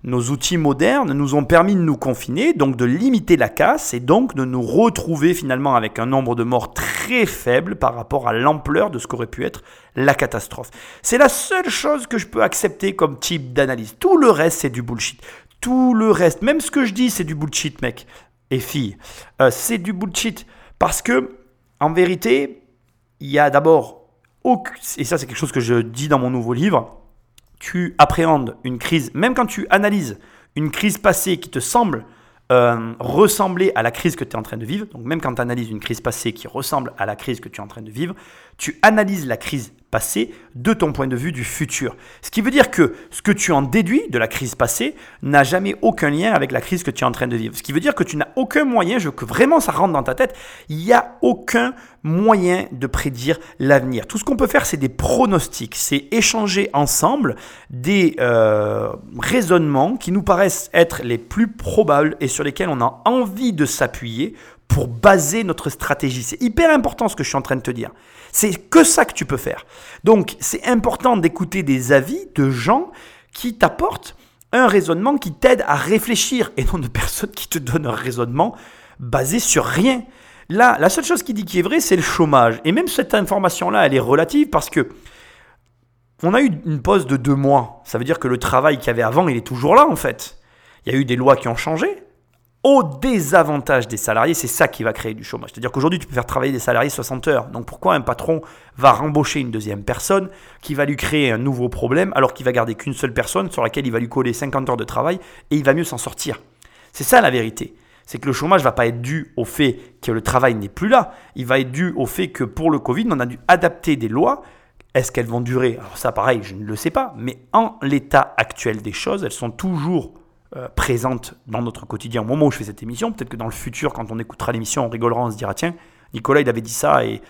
nos outils modernes nous ont permis de nous confiner, donc de limiter la casse et donc de nous retrouver finalement avec un nombre de morts très faible par rapport à l'ampleur de ce qu'aurait pu être la catastrophe. C'est la seule chose que je peux accepter comme type d'analyse. Tout le reste, c'est du bullshit. Tout le reste, même ce que je dis, c'est du bullshit, mec et filles. Euh, c'est du bullshit parce que, en vérité, il y a d'abord, et ça c'est quelque chose que je dis dans mon nouveau livre, tu appréhendes une crise, même quand tu analyses une crise passée qui te semble euh, ressembler à la crise que tu es en train de vivre, donc même quand tu analyses une crise passée qui ressemble à la crise que tu es en train de vivre, tu analyses la crise passée de ton point de vue du futur. Ce qui veut dire que ce que tu en déduis de la crise passée n'a jamais aucun lien avec la crise que tu es en train de vivre. Ce qui veut dire que tu n'as aucun moyen, je veux que vraiment ça rentre dans ta tête, il n'y a aucun moyen de prédire l'avenir. Tout ce qu'on peut faire, c'est des pronostics, c'est échanger ensemble des euh, raisonnements qui nous paraissent être les plus probables et sur lesquels on a envie de s'appuyer pour baser notre stratégie. C'est hyper important ce que je suis en train de te dire. C'est que ça que tu peux faire. Donc, c'est important d'écouter des avis de gens qui t'apportent un raisonnement qui t'aide à réfléchir et non de personnes qui te donnent un raisonnement basé sur rien. Là, la seule chose qui dit qui est vrai, c'est le chômage. Et même cette information-là, elle est relative parce que on a eu une pause de deux mois. Ça veut dire que le travail qu'il y avait avant, il est toujours là en fait. Il y a eu des lois qui ont changé, au désavantage des salariés, c'est ça qui va créer du chômage. C'est-à-dire qu'aujourd'hui, tu peux faire travailler des salariés 60 heures. Donc pourquoi un patron va rembaucher une deuxième personne qui va lui créer un nouveau problème alors qu'il va garder qu'une seule personne sur laquelle il va lui coller 50 heures de travail et il va mieux s'en sortir? C'est ça la vérité. C'est que le chômage ne va pas être dû au fait que le travail n'est plus là. Il va être dû au fait que pour le Covid, on a dû adapter des lois. Est-ce qu'elles vont durer? Alors ça, pareil, je ne le sais pas. Mais en l'état actuel des choses, elles sont toujours euh, présente dans notre quotidien au moment où je fais cette émission. Peut-être que dans le futur, quand on écoutera l'émission, on rigolera, on se dira tiens, Nicolas, il avait dit ça et,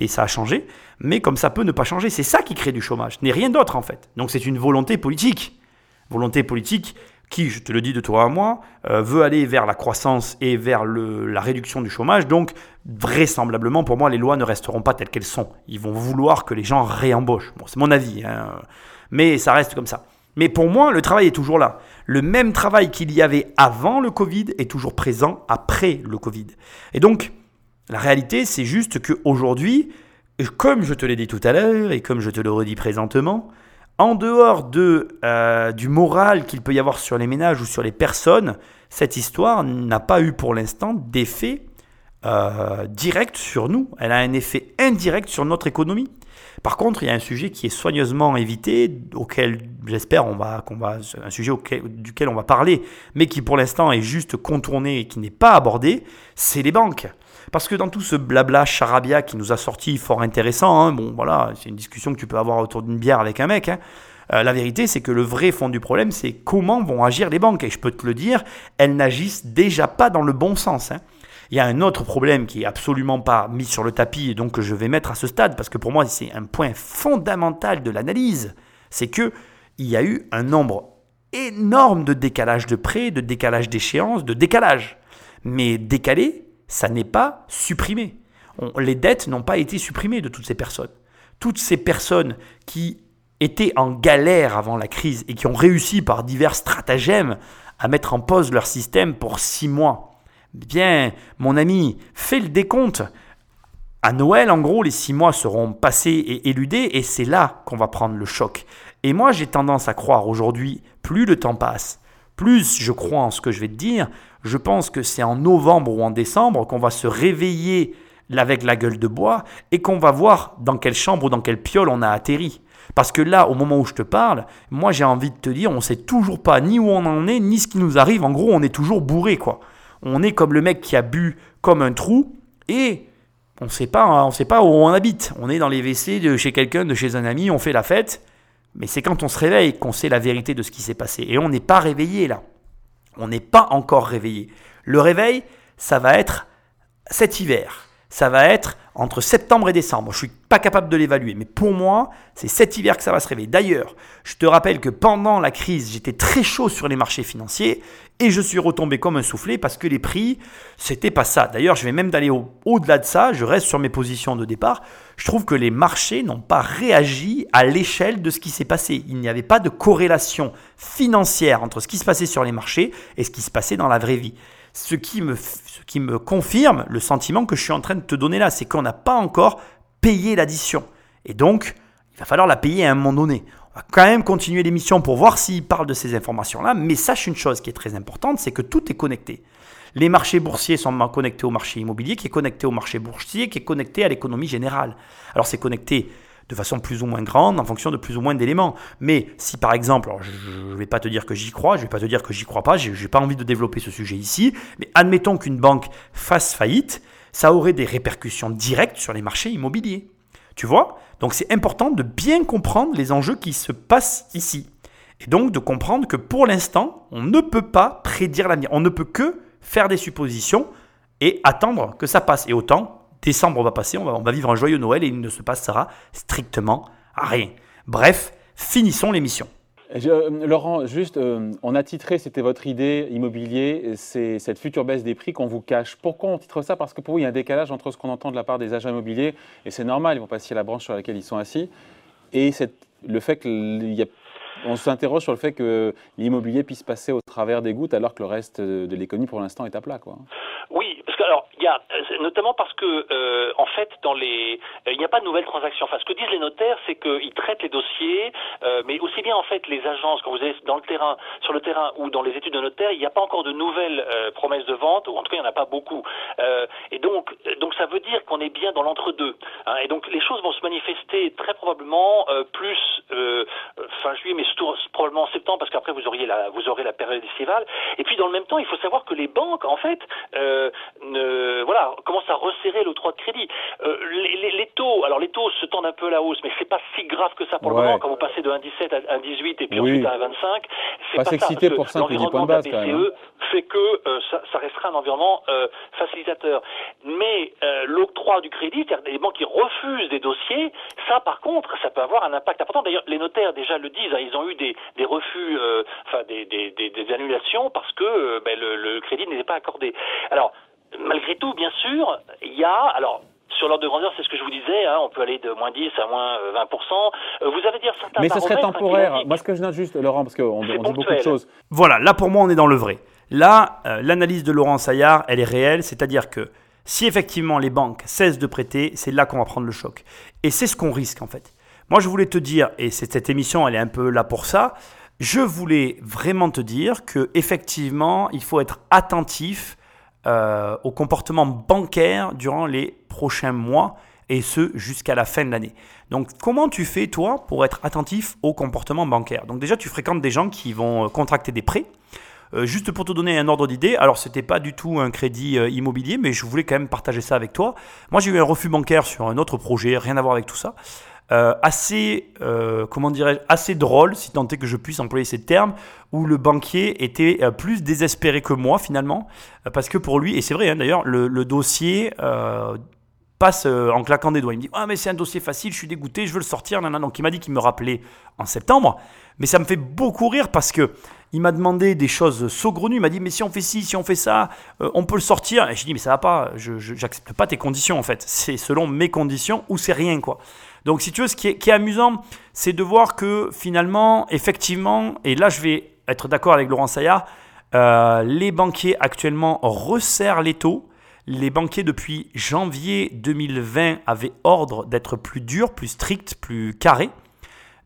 et ça a changé. Mais comme ça peut ne pas changer, c'est ça qui crée du chômage, n'est rien d'autre en fait. Donc c'est une volonté politique. Volonté politique qui, je te le dis de toi à moi, euh, veut aller vers la croissance et vers le, la réduction du chômage. Donc, vraisemblablement, pour moi, les lois ne resteront pas telles qu'elles sont. Ils vont vouloir que les gens réembauchent. Bon, c'est mon avis, hein. mais ça reste comme ça. Mais pour moi, le travail est toujours là. Le même travail qu'il y avait avant le Covid est toujours présent après le Covid. Et donc, la réalité, c'est juste qu'aujourd'hui, comme je te l'ai dit tout à l'heure et comme je te le redis présentement, en dehors de, euh, du moral qu'il peut y avoir sur les ménages ou sur les personnes, cette histoire n'a pas eu pour l'instant d'effet euh, direct sur nous. Elle a un effet indirect sur notre économie. Par contre, il y a un sujet qui est soigneusement évité, auquel j'espère qu'on va, un sujet duquel on va parler, mais qui pour l'instant est juste contourné et qui n'est pas abordé, c'est les banques. Parce que dans tout ce blabla charabia qui nous a sorti fort intéressant, hein, bon voilà, c'est une discussion que tu peux avoir autour d'une bière avec un mec. Hein, euh, la vérité, c'est que le vrai fond du problème, c'est comment vont agir les banques. Et je peux te le dire, elles n'agissent déjà pas dans le bon sens. Hein. Il y a un autre problème qui est absolument pas mis sur le tapis et donc que je vais mettre à ce stade parce que pour moi c'est un point fondamental de l'analyse, c'est que il y a eu un nombre énorme de décalage de prêts, de décalage d'échéance, de décalage. Mais décalé, ça n'est pas supprimé. les dettes n'ont pas été supprimées de toutes ces personnes. Toutes ces personnes qui étaient en galère avant la crise et qui ont réussi par divers stratagèmes à mettre en pause leur système pour six mois, Bien, mon ami, fais le décompte. À Noël, en gros, les six mois seront passés et éludés, et c'est là qu'on va prendre le choc. Et moi, j'ai tendance à croire aujourd'hui, plus le temps passe, plus je crois en ce que je vais te dire, je pense que c'est en novembre ou en décembre qu'on va se réveiller avec la gueule de bois et qu'on va voir dans quelle chambre ou dans quelle piole on a atterri. Parce que là, au moment où je te parle, moi j'ai envie de te dire, on ne sait toujours pas ni où on en est, ni ce qui nous arrive. En gros, on est toujours bourré, quoi. On est comme le mec qui a bu comme un trou et on ne sait pas, hein, on sait pas où on habite. On est dans les WC de chez quelqu'un, de chez un ami, on fait la fête. Mais c'est quand on se réveille qu'on sait la vérité de ce qui s'est passé. Et on n'est pas réveillé là. On n'est pas encore réveillé. Le réveil, ça va être cet hiver. Ça va être entre septembre et décembre. Je ne suis pas capable de l'évaluer, mais pour moi, c'est cet hiver que ça va se réveiller. D'ailleurs, je te rappelle que pendant la crise, j'étais très chaud sur les marchés financiers et je suis retombé comme un soufflé parce que les prix, c'était pas ça. D'ailleurs, je vais même d'aller au-delà de ça, je reste sur mes positions de départ. Je trouve que les marchés n'ont pas réagi à l'échelle de ce qui s'est passé. Il n'y avait pas de corrélation financière entre ce qui se passait sur les marchés et ce qui se passait dans la vraie vie. Ce qui me, confirme le sentiment que je suis en train de te donner là, c'est qu'on n'a pas encore payé l'addition. Et donc, il va falloir la payer à un moment donné. On va quand même continuer l'émission pour voir s'il parle de ces informations-là, mais sache une chose qui est très importante, c'est que tout est connecté. Les marchés boursiers sont connectés au marché immobilier, qui est connecté au marché boursier, qui est connecté à l'économie générale. Alors c'est connecté de façon plus ou moins grande en fonction de plus ou moins d'éléments. Mais si par exemple, je ne vais pas te dire que j'y crois, je ne vais pas te dire que j'y crois pas, je n'ai pas envie de développer ce sujet ici, mais admettons qu'une banque fasse faillite, ça aurait des répercussions directes sur les marchés immobiliers. Tu vois? Donc c'est important de bien comprendre les enjeux qui se passent ici. Et donc de comprendre que pour l'instant, on ne peut pas prédire l'avenir. On ne peut que faire des suppositions et attendre que ça passe. Et autant décembre va passer, on va, vivre un joyeux Noël et il ne se passera strictement rien. Bref, finissons l'émission. Laurent, juste, euh, on a titré, c'était votre idée immobilier, c'est cette future baisse des prix qu'on vous cache. Pourquoi on titre ça? Parce que pour vous, il y a un décalage entre ce qu'on entend de la part des agents immobiliers, et c'est normal, ils vont passer à la branche sur laquelle ils sont assis, et le fait qu'il y a on s'interroge sur le fait que l'immobilier puisse passer au travers des gouttes alors que le reste de l'économie pour l'instant est à plat. Quoi. Oui, parce que alors il y a notamment parce que euh, en fait dans les euh, il n'y a pas de nouvelles transactions. Enfin, ce que disent les notaires, c'est qu'ils traitent les dossiers, euh, mais aussi bien en fait les agences quand vous êtes dans le terrain, sur le terrain ou dans les études de notaire, il n'y a pas encore de nouvelles promesses de vente, ou en tout cas il n'y en a pas beaucoup. et donc donc ça veut dire qu'on est bien dans l'entre-deux. Hein. et donc les choses vont se manifester très probablement plus fin juillet, mais surtout probablement en septembre, parce qu'après vous auriez la vous aurez la période estivale. Et puis dans le même temps, il faut savoir que les banques en fait ne euh, voilà, commence à resserrer l'octroi de crédit. Euh, les, taux, alors les taux se tendent un peu à la hausse, mais c'est pas si grave que ça pour le moment. Quand vous passez de 1,17 à 1,18 et puis ensuite à 1,25, c'est pas, pas s'exciter pour 5 points de base quand même. Hein. fait que euh, ça, restera un environnement facilitateur. Mais l'octroi du crédit, c'est-à-dire des banques qui refusent des dossiers, ça par contre, ça peut avoir un impact important. D'ailleurs, les notaires déjà le disent, hein, ils ont eu des, refus, enfin des, des, annulations parce que ben, le, le crédit n'était pas accordé. Alors, malgré tout, bien sûr, il y a, alors, sur l'ordre de grandeur, c'est ce que je vous disais, hein, on peut aller de moins 10 à moins 20%. Euh, euh, vous avez dire certains Mais ce serait temporaire. Moi, ce que je note juste, Laurent, parce qu'on dit beaucoup de choses. Voilà, là, pour moi, on est dans le vrai. Là, euh, l'analyse de Laurent Saillard, elle est réelle, c'est-à-dire que si effectivement les banques cessent de prêter, c'est là qu'on va prendre le choc. Et c'est ce qu'on risque, en fait. Moi, je voulais te dire, et cette émission, elle est un peu là pour ça, je voulais vraiment te dire que effectivement, il faut être attentif euh, au comportement bancaire durant les prochains mois et ce jusqu'à la fin de l'année. Donc comment tu fais toi pour être attentif au comportement bancaire? Donc déjà tu fréquentes des gens qui vont euh, contracter des prêts. Euh, juste pour te donner un ordre d'idée, alors c'était pas du tout un crédit immobilier, mais je voulais quand même partager ça avec toi. Moi j'ai eu un refus bancaire sur un autre projet, rien à voir avec tout ça. Euh, assez, euh, comment dirais assez drôle, si tant est que je puisse employer ces termes, où le banquier était euh, plus désespéré que moi finalement, parce que pour lui, et c'est vrai hein, d'ailleurs, le, dossier passe en claquant des doigts. Il me dit Ah, mais c'est un dossier facile, je suis dégoûté, je veux le sortir. Non, Donc il m'a dit qu'il me rappelait en septembre, mais ça me fait beaucoup rire parce que il m'a demandé des choses saugrenues. Il m'a dit, mais si on fait ci, si on fait ça, on peut le sortir. Et j'ai dit, mais ça va pas, je n'accepte pas tes conditions en fait. C'est selon mes conditions ou c'est rien quoi. Donc si tu veux, ce qui est, amusant, c'est de voir que finalement, effectivement, et là je vais être d'accord avec Laurent Saillard, euh, les banquiers actuellement resserrent les taux. Les banquiers depuis janvier 2020 avaient ordre d'être plus durs, plus stricts, plus carrés.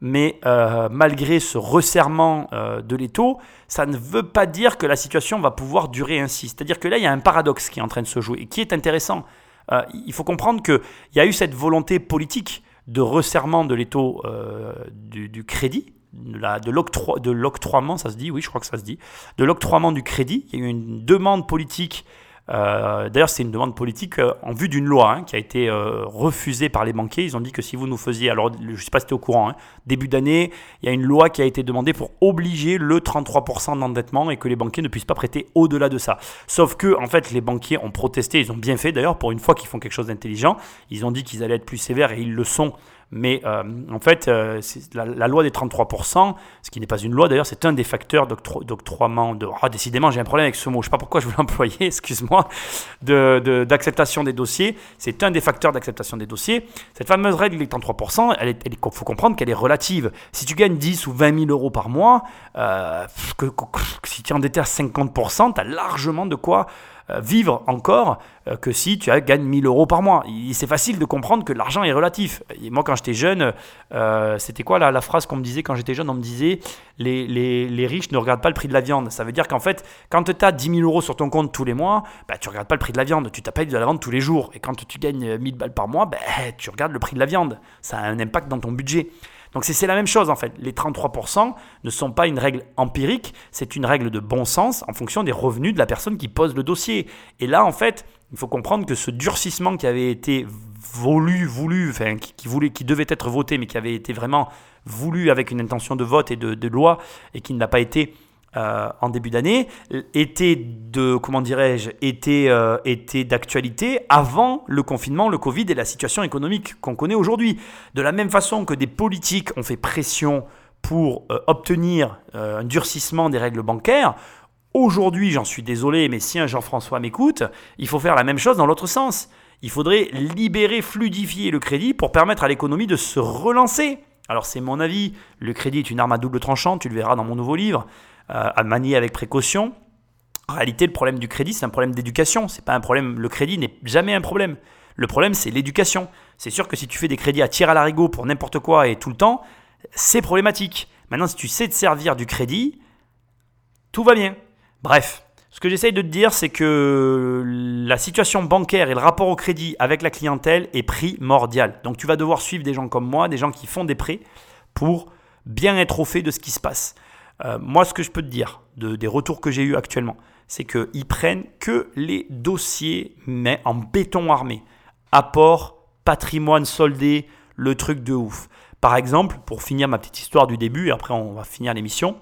Mais euh, malgré ce resserrement euh, de l'étau, ça ne veut pas dire que la situation va pouvoir durer ainsi. C'est-à-dire que là, il y a un paradoxe qui est en train de se jouer et qui est intéressant il faut comprendre qu'il y a eu cette volonté politique de resserrement de l'étau euh, du, crédit, de l'octroiement, ça se dit, oui, je crois que ça se dit, de l'octroiement du crédit. Il y a eu une demande politique euh, d'ailleurs, c'est une demande politique euh, en vue d'une loi hein, qui a été euh, refusée par les banquiers. Ils ont dit que si vous nous faisiez, alors je ne sais pas si tu au courant, hein, début d'année, il y a une loi qui a été demandée pour obliger le 33% d'endettement et que les banquiers ne puissent pas prêter au-delà de ça. Sauf que, en fait, les banquiers ont protesté, ils ont bien fait d'ailleurs, pour une fois qu'ils font quelque chose d'intelligent. Ils ont dit qu'ils allaient être plus sévères et ils le sont mais euh, en fait, euh, la, loi des 33%, ce qui n'est pas une loi d'ailleurs, c'est un des facteurs d'octroiement. De, oh, décidément, j'ai un problème avec ce mot. Je ne sais pas pourquoi je veux (laughs) l'employer, excuse-moi, d'acceptation de, des dossiers. C'est un des facteurs d'acceptation des dossiers. Cette fameuse règle des 33%, il faut comprendre qu'elle est relative. Si tu gagnes 10 ou 20 000 euros par mois, euh, que, si tu endetté à 50%, tu as largement de quoi vivre encore euh, que si tu gagnes 1000 euros par mois. C'est facile de comprendre que l'argent est relatif. Et moi, quand j'étais jeune, euh, c'était quoi la, la phrase qu'on me disait quand j'étais jeune? On me disait les, les, les, riches ne regardent pas le prix de la viande. Ça veut dire qu'en fait, quand tu as 10 000 euros sur ton compte tous les mois, bah, tu regardes pas le prix de la viande. Tu t'appelles de la viande tous les jours. Et quand tu gagnes 1000 balles par mois, bah, tu regardes le prix de la viande. Ça a un impact dans ton budget. Donc c'est la même chose en fait. Les 33% ne sont pas une règle empirique, c'est une règle de bon sens en fonction des revenus de la personne qui pose le dossier. Et là en fait, il faut comprendre que ce durcissement qui avait été voulu, voulu, enfin qui, voulait, qui devait être voté, mais qui avait été vraiment voulu avec une intention de vote et de loi et qui ne l'a pas été euh, en début d'année était de comment dirais-je était euh, était d'actualité avant le confinement, le Covid et la situation économique qu'on connaît aujourd'hui. De la même façon que des politiques ont fait pression pour euh, obtenir un durcissement des règles bancaires, aujourd'hui, j'en suis désolé, mais si un Jean-François m'écoute, il faut faire la même chose dans l'autre sens. Il faudrait libérer, fluidifier le crédit pour permettre à l'économie de se relancer. Alors c'est mon avis, le crédit est une arme à double tranchant, tu le verras dans mon nouveau livre. Euh, à manier avec précaution. En réalité, le problème du crédit, c'est un problème d'éducation. C'est pas un problème. Le crédit n'est jamais un problème. Le problème, c'est l'éducation. C'est sûr que si tu fais des crédits à tir à l'arigot pour n'importe quoi et tout le temps, c'est problématique. Maintenant, si tu sais te servir du crédit, tout va bien. Bref, ce que j'essaye de te dire, c'est que la situation bancaire et le rapport au crédit avec la clientèle est primordial. Donc, tu vas devoir suivre des gens comme moi, des gens qui font des prêts, pour bien être au fait de ce qui se passe. Euh, moi, ce que je peux te dire de, des retours que j'ai eu actuellement, c'est qu'ils prennent que les dossiers mais en béton armé. Apport, patrimoine soldé, le truc de ouf. Par exemple, pour finir ma petite histoire du début, et après on va finir l'émission,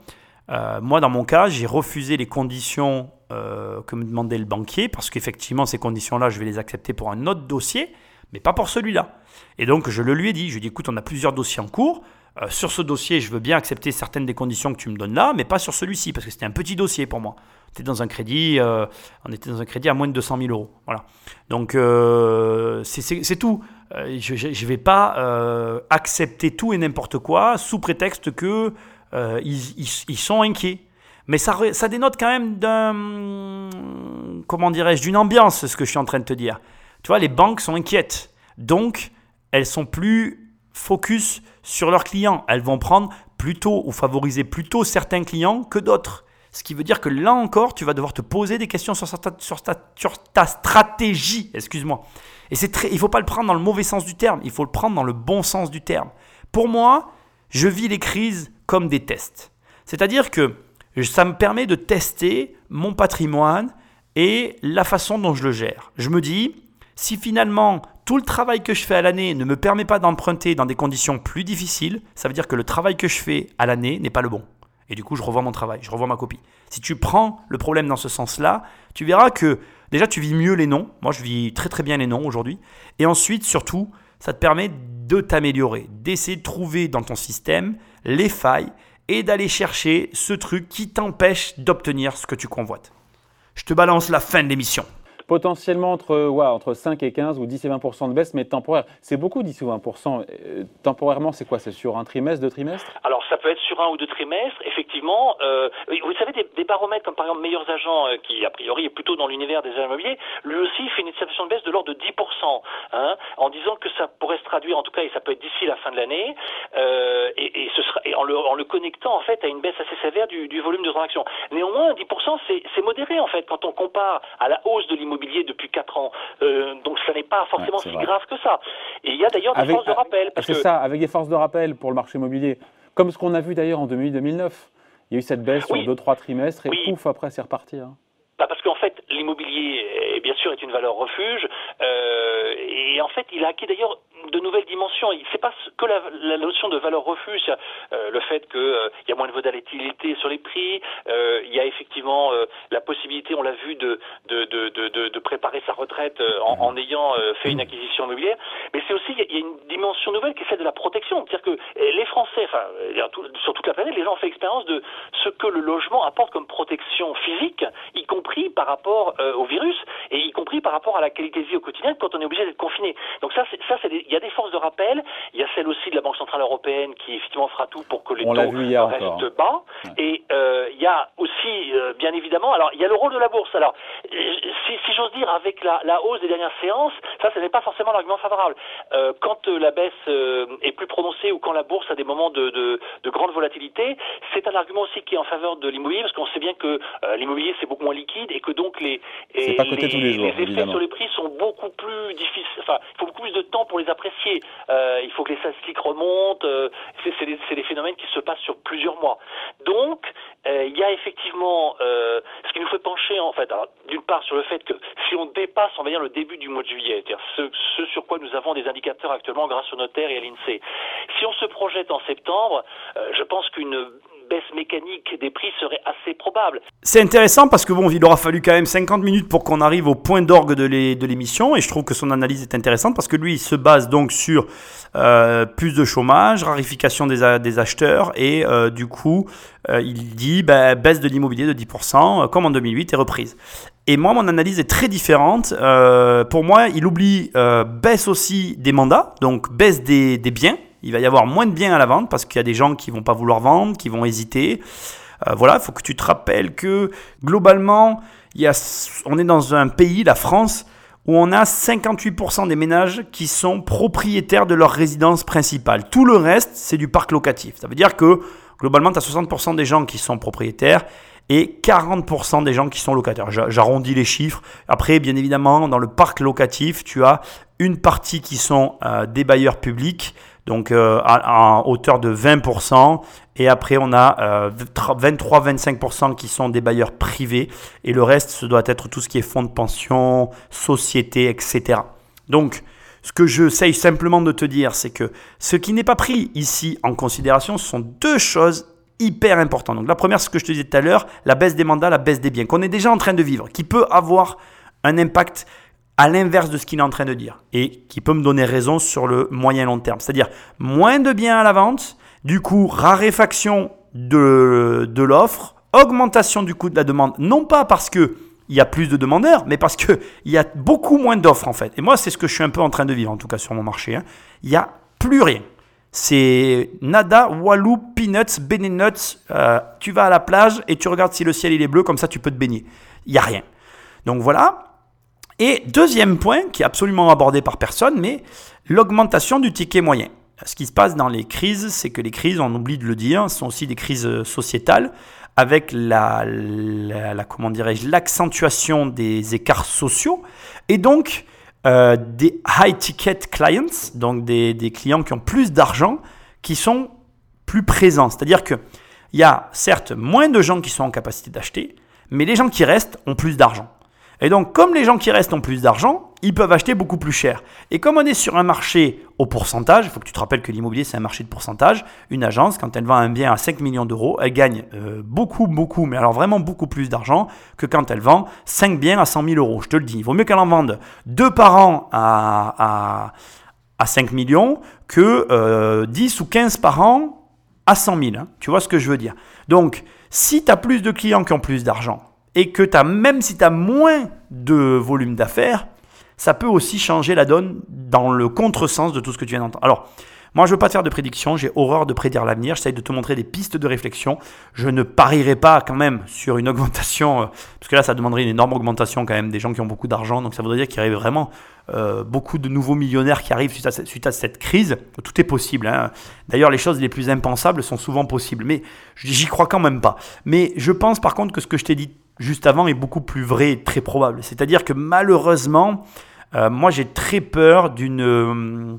euh, moi dans mon cas, j'ai refusé les conditions euh, que me demandait le banquier, parce qu'effectivement ces conditions-là, je vais les accepter pour un autre dossier, mais pas pour celui-là. Et donc je le lui ai dit, je lui ai dit écoute, on a plusieurs dossiers en cours, euh, sur ce dossier, je veux bien accepter certaines des conditions que tu me donnes là, mais pas sur celui-ci, parce que c'était un petit dossier pour moi. Était dans un crédit, euh, on était dans un crédit à moins de 200 000 euros. Voilà. Donc euh, c'est tout. je ne vais pas accepter tout et n'importe quoi sous prétexte que ils, sont inquiets. Mais ça, ça dénote quand même d'un, comment dirais-je, d'une ambiance, ce que je suis en train de te dire. Tu vois, les banques sont inquiètes. Donc, elles sont plus focus sur leurs clients. Elles vont prendre plutôt ou favoriser plutôt certains clients que d'autres. Ce qui veut dire que là encore, tu vas devoir te poser des questions sur ta, stratégie. Excuse-moi. Et c'est très, il ne faut pas le prendre dans le mauvais sens du terme, il faut le prendre dans le bon sens du terme. Pour moi, je vis les crises comme des tests. C'est-à-dire que ça me permet de tester mon patrimoine et la façon dont je le gère. Je me dis, si finalement tout le travail que je fais à l'année ne me permet pas d'emprunter dans des conditions plus difficiles, ça veut dire que le travail que je fais à l'année n'est pas le bon. Et du coup, je revois mon travail, je revois ma copie. Si tu prends le problème dans ce sens-là, tu verras que déjà tu vis mieux les noms. Moi, je vis très très bien les noms aujourd'hui. Et ensuite, surtout, ça te permet de t'améliorer, d'essayer de trouver dans ton système les failles et d'aller chercher ce truc qui t'empêche d'obtenir ce que tu convoites. Je te balance la fin de l'émission potentiellement entre, entre 5 et 15 ou 10 et 20% de baisse, mais temporaire. C'est beaucoup 10 ou 20% euh, Temporairement, c'est quoi? C'est sur un trimestre, deux trimestres? Alors, ça peut être sur un ou deux trimestres. Effectivement, euh, vous savez, des, baromètres comme par exemple Meilleurs Agents, euh, qui a priori est plutôt dans l'univers des immobiliers, lui aussi fait une situation de baisse de l'ordre de 10% hein, en disant que ça pourrait se traduire, en tout cas, et ça peut être d'ici la fin de l'année. et, ce sera, en le, connectant en fait à une baisse assez sévère du, volume de transactions. Néanmoins, 10% c'est modéré en fait quand on compare à la hausse de l'immobilier depuis 4 ans. Euh, donc ça n'est pas forcément si grave que ça. Et il y a d'ailleurs des forces de rappel. C'est ça, avec des forces de rappel pour le marché immobilier, comme ce qu'on a vu d'ailleurs en 2008-2009. Il y a eu cette baisse sur 2-3 trimestres et pouf, après c'est reparti. Hein. Bah parce qu'en fait, l'immobilier, bien sûr, est une valeur refuge. Euh, et en fait, il a acquis d'ailleurs de nouvelles dimensions. C'est pas que la, notion de valeur refuge, euh, le fait qu'il euh, y a moins de volatilité sur les prix, il y a effectivement la possibilité, on l'a vu, de préparer sa retraite en, ayant fait une acquisition immobilière. Mais c'est aussi, il y, a une dimension nouvelle qui est celle de la protection. C'est-à-dire que les Français, sur toute la planète, les gens ont fait expérience de ce que le logement apporte comme protection physique, y compris par rapport au virus et y compris par rapport à la qualité de vie au quotidien quand on est obligé d'être confiné. Donc ça, ça, il y a des forces de rappel. Il y a celle aussi de la Banque centrale européenne qui effectivement fera tout pour que les taux restent bas. Et euh, il y a aussi, euh, bien évidemment, alors il y a le rôle de la bourse. Alors, euh, si, si j'ose dire, avec la, la, hausse des dernières séances, ça, ce n'est pas forcément l'argument favorable. Euh, quand la baisse est plus prononcée ou quand la bourse a des moments de, de, de grande volatilité, c'est un argument aussi qui est en faveur de l'immobilier parce qu'on sait bien que l'immobilier c'est beaucoup moins liquide et que donc les, et les, les, les, effets sur les prix sont beaucoup plus difficiles. Enfin, il faut beaucoup plus de temps pour les apprécier. Euh, il faut que les statistiques remontent. Euh, c'est des, des, phénomènes qui se passent sur plusieurs mois. Donc, euh, il y a effectivement ce qui nous fait pencher en fait, d'une part sur le fait que si on dépasse, on va dire le début du mois de juillet, c'est-à-dire ce, ce, sur quoi nous avons des indicateurs actuellement grâce au notaire et à l'Insee, si on se projette en septembre, je pense qu'une baisse mécanique des prix serait assez probable. C'est intéressant parce que bon, il aura fallu quand même 50 minutes pour qu'on arrive au point d'orgue de l'émission et je trouve que son analyse est intéressante parce que lui, il se base donc sur euh, plus de chômage, rarification des, acheteurs et euh, du coup, euh, il dit bah, baisse de l'immobilier de 10% comme en 2008 et reprise. Et moi, mon analyse est très différente. pour moi, il oublie baisse aussi des mandats, donc baisse des biens il va y avoir moins de biens à la vente parce qu'il y a des gens qui vont pas vouloir vendre, qui vont hésiter. Euh, voilà, il faut que tu te rappelles que globalement, on est dans un pays, la France, où on a 58% des ménages qui sont propriétaires de leur résidence principale. Tout le reste, c'est du parc locatif. Ça veut dire que globalement, tu as 60% des gens qui sont propriétaires et 40% des gens qui sont locataires. J'arrondis les chiffres. Après, bien évidemment, dans le parc locatif, tu as une partie qui sont euh, des bailleurs publics donc euh, à, hauteur de 20%. Et après, on a 23-25% euh, qui sont des bailleurs privés. Et le reste, ce doit être tout ce qui est fonds de pension, société, etc. Donc, ce que je sais simplement de te dire, c'est que ce qui n'est pas pris ici en considération, ce sont deux choses hyper importantes. Donc la première, ce que je te disais tout à l'heure, la baisse des mandats, la baisse des biens, qu'on est déjà en train de vivre, qui peut avoir un impact à l'inverse de ce qu'il est en train de dire et qui peut me donner raison sur le moyen long terme. C'est-à-dire moins de biens à la vente, du coup raréfaction de, de l'offre, augmentation du coût de la demande, non pas parce que il y a plus de demandeurs, mais parce qu'il y a beaucoup moins d'offres en fait. Et moi, c'est ce que je suis un peu en train de vivre, en tout cas sur mon marché. Hein. Il n'y a plus rien. C'est nada, walou, peanuts, benenuts. Euh, tu vas à la plage et tu regardes si le ciel il est bleu, comme ça tu peux te baigner. Il n'y a rien. Donc voilà, et deuxième point, qui est absolument abordé par personne, mais l'augmentation du ticket moyen. Ce qui se passe dans les crises, c'est que les crises, on oublie de le dire, sont aussi des crises sociétales, avec la, la, comment dirais-je, l'accentuation des écarts sociaux, et donc euh, des high ticket clients, donc des, des clients qui ont plus d'argent, qui sont plus présents. C'est-à-dire que il y a certes moins de gens qui sont en capacité d'acheter, mais les gens qui restent ont plus d'argent. Et donc, comme les gens qui restent ont plus d'argent, ils peuvent acheter beaucoup plus cher. Et comme on est sur un marché au pourcentage, il faut que tu te rappelles que l'immobilier, c'est un marché de pourcentage. Une agence, quand elle vend un bien à 5 millions d'euros, elle gagne euh, beaucoup, beaucoup, mais alors vraiment beaucoup plus d'argent que quand elle vend 5 biens à 100 000 euros. Je te le dis, il vaut mieux qu'elle en vende deux par an à, à, 5 millions que euh, 10 ou 15 par an à 100 000. Hein. Tu vois ce que je veux dire? Donc, si tu as plus de clients qui ont plus d'argent, et que as, même si tu as moins de volume d'affaires, ça peut aussi changer la donne dans le contresens de tout ce que tu viens d'entendre. Alors, Moi, je veux pas te faire de prédiction, j'ai horreur de prédire l'avenir, j'essaie de te montrer des pistes de réflexion. Je ne parierai pas quand même sur une augmentation, euh, parce que là, ça demanderait une énorme augmentation quand même des gens qui ont beaucoup d'argent, donc ça voudrait dire qu'il y aurait vraiment euh, beaucoup de nouveaux millionnaires qui arrivent suite à, suite à cette crise. Tout est possible. Hein. D'ailleurs, les choses les plus impensables sont souvent possibles, mais j'y crois quand même pas. Mais je pense par contre que ce que je t'ai dit juste avant est beaucoup plus vrai et très probable. C'est-à-dire que malheureusement, euh, moi j'ai très peur d'une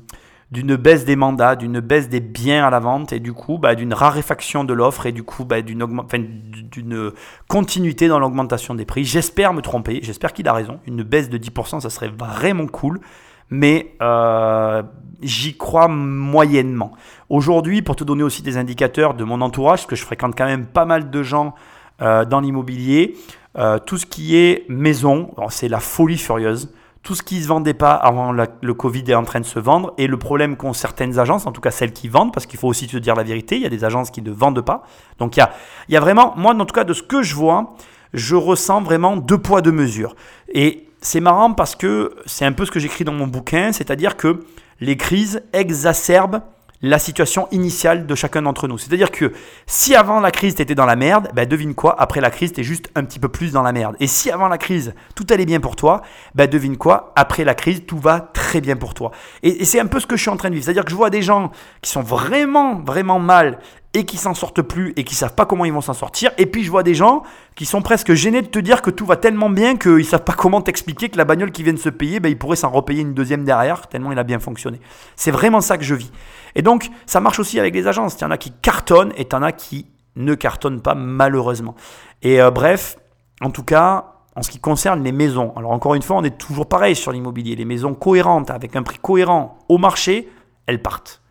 d'une baisse des mandats, d'une baisse des biens à la vente et du coup bah, d'une raréfaction de l'offre et du coup bah, d'une continuité dans l'augmentation des prix. J'espère me tromper, j'espère qu'il a raison. Une baisse de 10%, ça serait vraiment cool, mais euh, j'y crois moyennement. Aujourd'hui, pour te donner aussi des indicateurs de mon entourage, parce que je fréquente quand même pas mal de gens euh, dans l'immobilier, euh, tout ce qui est maison, c'est la folie furieuse tout ce qui ne se vendait pas avant le Covid est en train de se vendre. Et le problème qu'ont certaines agences, en tout cas celles qui vendent, parce qu'il faut aussi te dire la vérité, il y a des agences qui ne vendent pas. Donc il y a, il y a vraiment, moi en tout cas de ce que je vois, je ressens vraiment deux poids, deux mesures. Et c'est marrant parce que c'est un peu ce que j'écris dans mon bouquin, c'est-à-dire que les crises exacerbent la situation initiale de chacun d'entre nous. C'est-à-dire que si avant la crise, tu étais dans la merde, ben devine quoi, après la crise, tu es juste un petit peu plus dans la merde. Et si avant la crise, tout allait bien pour toi, ben devine quoi, après la crise, tout va très bien pour toi. Et, et c'est un peu ce que je suis en train de vivre. C'est-à-dire que je vois des gens qui sont vraiment, vraiment mal et qui s'en sortent plus et qui savent pas comment ils vont s'en sortir. Et puis je vois des gens qui sont presque gênés de te dire que tout va tellement bien qu'ils savent pas comment t'expliquer que la bagnole qui vient de se payer, ben, ils pourraient s'en repayer une deuxième derrière, tellement il a bien fonctionné. C'est vraiment ça que je vis. Et donc ça marche aussi avec les agences. Il y en a qui cartonnent et il y en a qui ne cartonnent pas malheureusement. Et euh, bref, en tout cas, en ce qui concerne les maisons, alors encore une fois, on est toujours pareil sur l'immobilier. Les maisons cohérentes, avec un prix cohérent au marché, elles partent.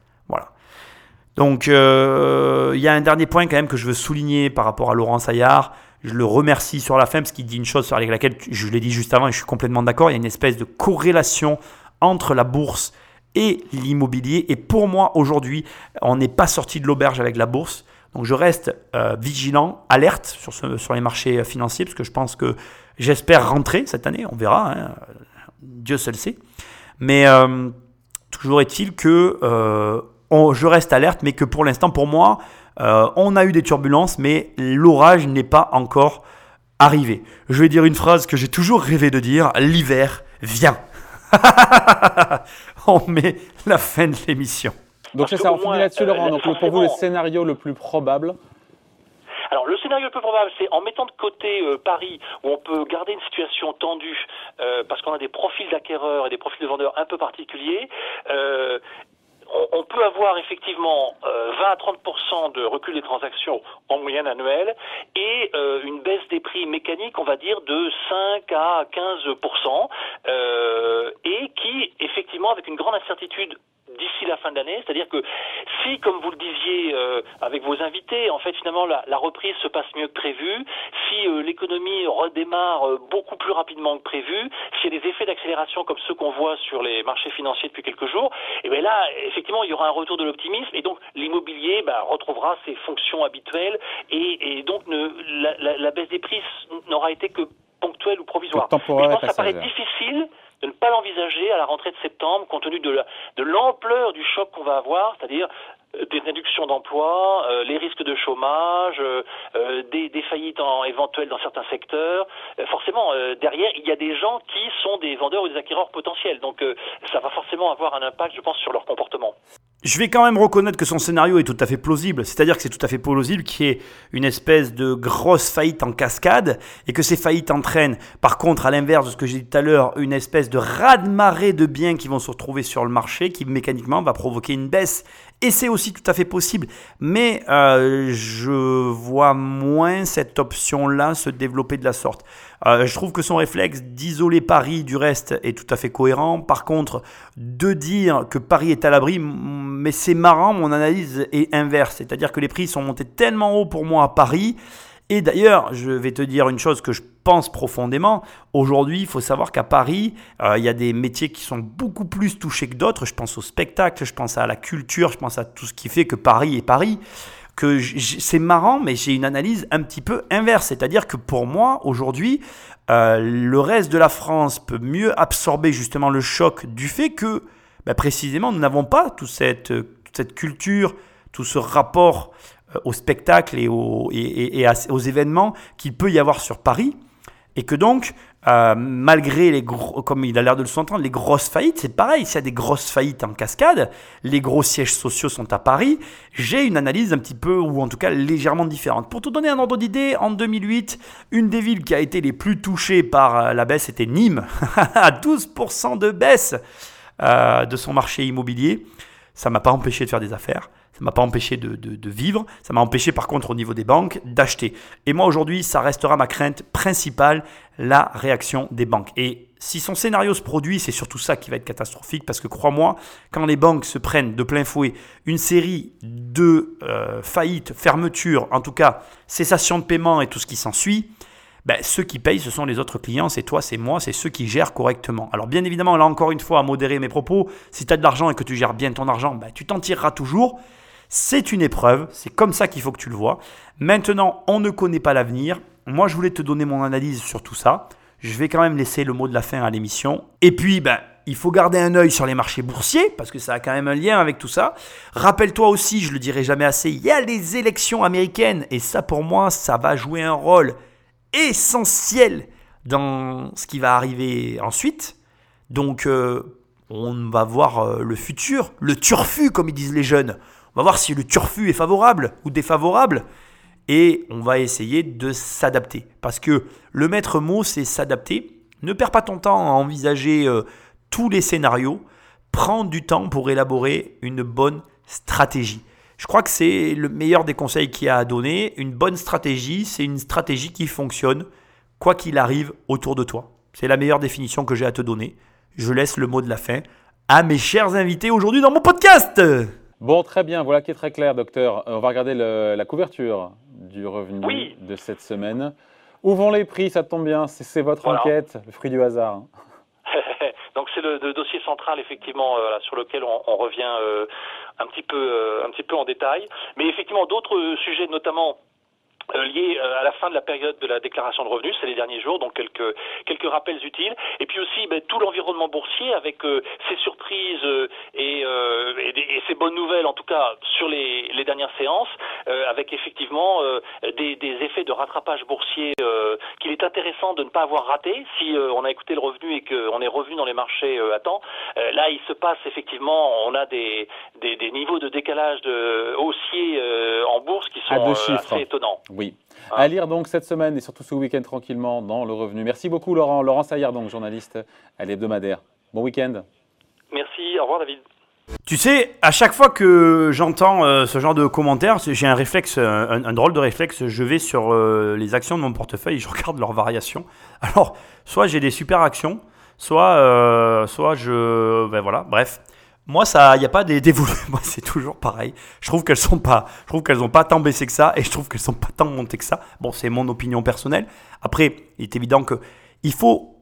Donc, euh, il y a un dernier point quand même que je veux souligner par rapport à Laurent Saillard. Je le remercie sur la fin parce qu'il dit une chose sur laquelle je l'ai dit juste avant et je suis complètement d'accord. Il y a une espèce de corrélation entre la bourse et l'immobilier. Et pour moi, aujourd'hui, on n'est pas sorti de l'auberge avec la bourse. Donc je reste euh, vigilant, alerte sur, sur les marchés financiers, parce que je pense que j'espère rentrer cette année, on verra, hein. Dieu seul sait. Mais euh, toujours est-il que je reste alerte, mais que pour l'instant, pour moi, euh, on a eu des turbulences, mais l'orage n'est pas encore arrivé. Je vais dire une phrase que j'ai toujours rêvé de dire, l'hiver vient. (laughs) on met la fin de l'émission. Donc c'est ça, on finit là-dessus, Laurent. Donc pour vous, le scénario le plus probable alors le scénario le plus probable, c'est en mettant de côté euh, Paris, où on peut garder une situation tendue, euh, parce qu'on a des profils d'acquéreurs et des profils de vendeurs un peu particuliers, on, peut avoir effectivement 20 euh, à 30% de recul des transactions en moyenne annuelle et euh, une baisse des prix mécaniques, on va dire, de 5 à 15% euh, et qui, effectivement, avec une grande incertitude d'ici la fin de l'année. C'est-à-dire que si, comme vous le disiez euh, avec vos invités, en fait finalement la, reprise se passe mieux que prévu, si euh, l'économie redémarre euh, beaucoup plus rapidement que prévu, s'il y a des effets d'accélération comme ceux qu'on voit sur les marchés financiers depuis quelques jours, et eh bien là effectivement il y aura un retour de l'optimisme et donc l'immobilier bah, retrouvera ses fonctions habituelles et, donc la, baisse des prix n'aura été que ponctuelle ou provisoire. je pense que ça paraît difficile de ne pas l'envisager à la rentrée de septembre, compte tenu de l'ampleur du choc qu'on va avoir, c'est-à-dire euh, des réductions d'emplois, euh, les risques de chômage, euh, des, faillites en, éventuelles dans certains secteurs. forcément, derrière, il y a des gens qui sont des vendeurs ou des acquéreurs potentiels. Donc, ça va forcément avoir un impact, je pense, sur leur comportement. Je vais quand même reconnaître que son scénario est tout à fait plausible. C'est-à-dire que c'est tout à fait plausible qu'il y ait une espèce de grosse faillite en cascade et que ces faillites entraînent, par contre, à l'inverse de ce que j'ai dit tout à l'heure, une espèce de raz-de-marée de biens qui vont se retrouver sur le marché qui mécaniquement va provoquer une baisse. Et c'est aussi tout à fait possible. Mais euh, je vois moins cette option-là se développer de la sorte. Euh, je trouve que son réflexe d'isoler Paris du reste est tout à fait cohérent. Par contre, de dire que Paris est à l'abri, mais c'est marrant, mon analyse est inverse. C'est-à-dire que les prix sont montés tellement haut pour moi à Paris. Et d'ailleurs, je vais te dire une chose que je pense profondément. Aujourd'hui, il faut savoir qu'à Paris, euh, il y a des métiers qui sont beaucoup plus touchés que d'autres. Je pense au spectacle, je pense à la culture, je pense à tout ce qui fait que Paris est Paris c'est marrant, mais j'ai une analyse un petit peu inverse. C'est-à-dire que pour moi, aujourd'hui, euh, le reste de la France peut mieux absorber justement le choc du fait que, bah, précisément, nous n'avons pas toute cette, toute cette culture, tout ce rapport euh, aux, et, aux événements qu'il peut y avoir sur Paris. Et que donc, euh, malgré les gros, comme il a l'air de le s'entendre, les grosses faillites, c'est pareil. S'il y a des grosses faillites en cascade, les gros sièges sociaux sont à Paris. J'ai une analyse un petit peu, ou en tout cas légèrement différente. Pour te donner un ordre d'idée, en 2008, une des villes qui a été les plus touchées par euh, la baisse était Nîmes, (laughs) à 12% de baisse de son marché immobilier. Ça m'a pas empêché de faire des affaires. Ça m'a pas empêché de, vivre. Ça m'a empêché par contre au niveau des banques d'acheter. Et moi aujourd'hui, ça restera ma crainte principale, la réaction des banques. Et si son scénario se produit, c'est surtout ça qui va être catastrophique parce que crois-moi, quand les banques se prennent de plein fouet une série de euh, faillites, fermetures, en tout cas cessation de paiement et tout ce qui s'ensuit, ben, ceux qui payent, ce sont les autres clients, c'est toi, c'est moi, c'est ceux qui gèrent correctement. Alors bien évidemment, là encore une fois, à modérer mes propos, si tu as de l'argent et que tu gères bien ton argent, ben, tu t'en tireras toujours. C'est une épreuve, c'est comme ça qu'il faut que tu le vois. Maintenant, on ne connaît pas l'avenir. Moi, je voulais te donner mon analyse sur tout ça. Je vais quand même laisser le mot de la fin à l'émission. Et puis, ben, il faut garder un œil sur les marchés boursiers, parce que ça a quand même un lien avec tout ça. Rappelle-toi aussi, je le dirai jamais assez, il y a les élections américaines, et ça pour moi, ça va jouer un rôle essentiel dans ce qui va arriver ensuite. Donc, euh, on va voir euh, le futur, le turfu, comme ils disent les jeunes. On va voir si le turfu est favorable ou défavorable. Et on va essayer de s'adapter. Parce que le maître mot, c'est s'adapter. Ne perds pas ton temps à envisager euh, tous les scénarios. Prends du temps pour élaborer une bonne stratégie. Je crois que c'est le meilleur des conseils qu'il y a à donner. Une bonne stratégie, c'est une stratégie qui fonctionne quoi qu'il arrive autour de toi. C'est la meilleure définition que j'ai à te donner. Je laisse le mot de la fin à mes chers invités aujourd'hui dans mon podcast. Bon, très bien, voilà qui est très clair, docteur. Euh, on va regarder la couverture du revenu de cette semaine. Où vont les prix? Ça tombe bien, c'est votre enquête, le fruit du hasard. (laughs) Donc c'est le, dossier central effectivement euh, sur lequel on, revient euh, un petit peu euh, un petit peu en détail. Mais effectivement d'autres sujets notamment lié euh, à la fin de la période de la déclaration de revenus, c'est les derniers jours, donc quelques quelques rappels utiles. Et puis aussi ben, tout l'environnement boursier avec euh, ses surprises et, et, ces bonnes nouvelles, en tout cas sur les, les dernières séances, avec effectivement des, des, effets de rattrapage boursier qu'il est intéressant de ne pas avoir raté si on a écouté le revenu et qu'on est revenu dans les marchés à temps. là, il se passe effectivement, on a des, des, des niveaux de décalage de haussiers en bourse qui sont assez étonnants. Oui. À lire donc cette semaine et surtout ce week-end tranquillement dans le revenu. Merci beaucoup Laurent. Laurent Saillard, donc journaliste à l'hebdomadaire. Bon week-end. Merci, au revoir David. Tu sais, à chaque fois que j'entends euh, ce genre de commentaires, j'ai un réflexe, un, drôle de réflexe. Je vais sur euh, les actions de mon portefeuille et je regarde leurs variations. Alors, soit j'ai des super actions, soit, euh, soit je. Ben voilà, bref. Moi, ça, il n'y a pas des dévoulés. (laughs) Moi, c'est toujours pareil. Je trouve qu'elles sont pas, je trouve qu'elles n'ont pas tant baissé que ça, et je trouve qu'elles sont pas tant montées que ça. Bon, c'est mon opinion personnelle. Après, il est évident que il faut.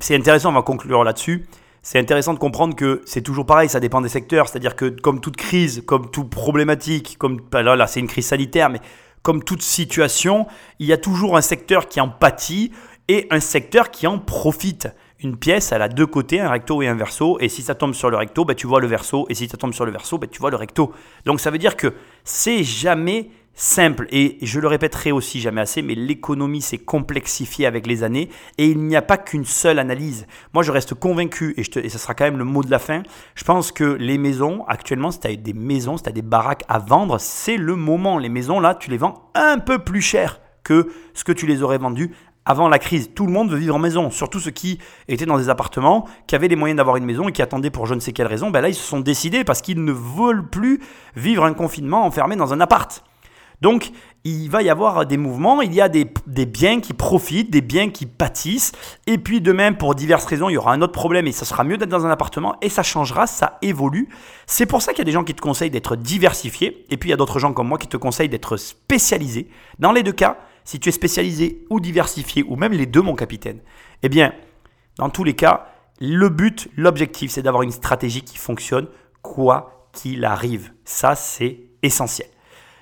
C'est intéressant. On va conclure là-dessus. C'est intéressant de comprendre que c'est toujours pareil. Ça dépend des secteurs. C'est-à-dire que comme toute crise, comme toute problématique, comme bah là, là, c'est une crise sanitaire, mais comme toute situation, il y a toujours un secteur qui en pâtit et un secteur qui en profite une pièce, elle a deux côtés, un recto et un verso. Et si ça tombe sur le recto, bah, tu vois le verso. Et si ça tombe sur le verso, bah, tu vois le recto. Donc ça veut dire que c'est jamais simple. Et je le répéterai aussi jamais assez, mais l'économie s'est complexifiée avec les années. Et il n'y a pas qu'une seule analyse. Moi, je reste convaincu, et, je sera quand même le mot de la fin, je pense que les maisons, actuellement, si tu as des maisons, si tu as des baraques à vendre, c'est le moment. Les maisons, là, tu les vends un peu plus cher que ce que tu les aurais vendues avant la crise. Tout le monde veut vivre en maison, surtout ceux qui étaient dans des appartements, qui avaient les moyens d'avoir une maison et qui attendaient pour je ne sais quelle raison. Ben là, ils se sont décidés parce qu'ils ne veulent plus vivre un confinement enfermé dans un appart. Donc, il va y avoir des mouvements, il y a des, biens qui profitent, des biens qui pâtissent, et puis demain, pour diverses raisons, il y aura un autre problème et ça sera mieux d'être dans un appartement, et ça changera, ça évolue. C'est pour ça qu'il y a des gens qui te conseillent d'être diversifié, et puis il y a d'autres gens comme moi qui te conseillent d'être spécialisé. Dans les deux cas, si tu es spécialisé ou diversifié, ou même les deux, mon capitaine, eh bien, dans tous les cas, le but, l'objectif, c'est d'avoir une stratégie qui fonctionne quoi qu'il arrive. Ça, c'est essentiel.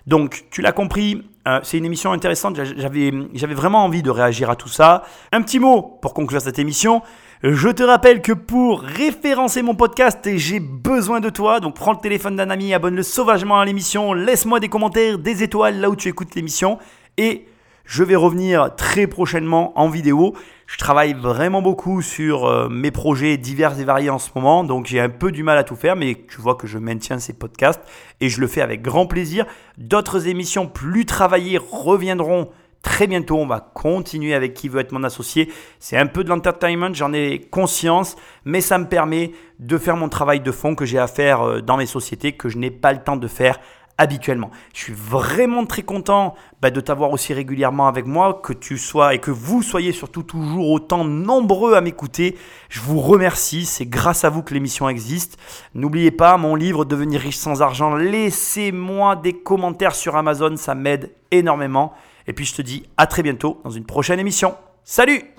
Donc, tu l'as compris, euh, c'est une émission intéressante. J'avais, vraiment envie de réagir à tout ça. Un petit mot pour conclure cette émission. Je te rappelle que pour référencer mon podcast, j'ai besoin de toi. Donc prends le téléphone d'un ami, abonne-le sauvagement à l'émission, laisse-moi des commentaires, des étoiles là où tu écoutes l'émission. Et je vais revenir très prochainement en vidéo. Je travaille vraiment beaucoup sur euh, mes projets divers et variés en ce moment, donc j'ai un peu du mal à tout faire, mais tu vois que je maintiens ces podcasts et je le fais avec grand plaisir. D'autres émissions plus travaillées reviendront très bientôt. On va continuer avec qui veut être mon associé. C'est un peu de l'entertainment, j'en ai conscience, mais ça me permet de faire mon travail de fond que j'ai à faire euh, dans mes sociétés, que je n'ai pas le temps de faire habituellement. Je suis vraiment très content bah, de t'avoir aussi régulièrement avec moi, que tu sois et que vous soyez surtout toujours autant nombreux à m'écouter. Je vous remercie, c'est grâce à vous que l'émission existe. N'oubliez pas mon livre Devenir riche sans argent, laissez-moi des commentaires sur Amazon, ça m'aide énormément. Et puis je te dis à très bientôt dans une prochaine émission. Salut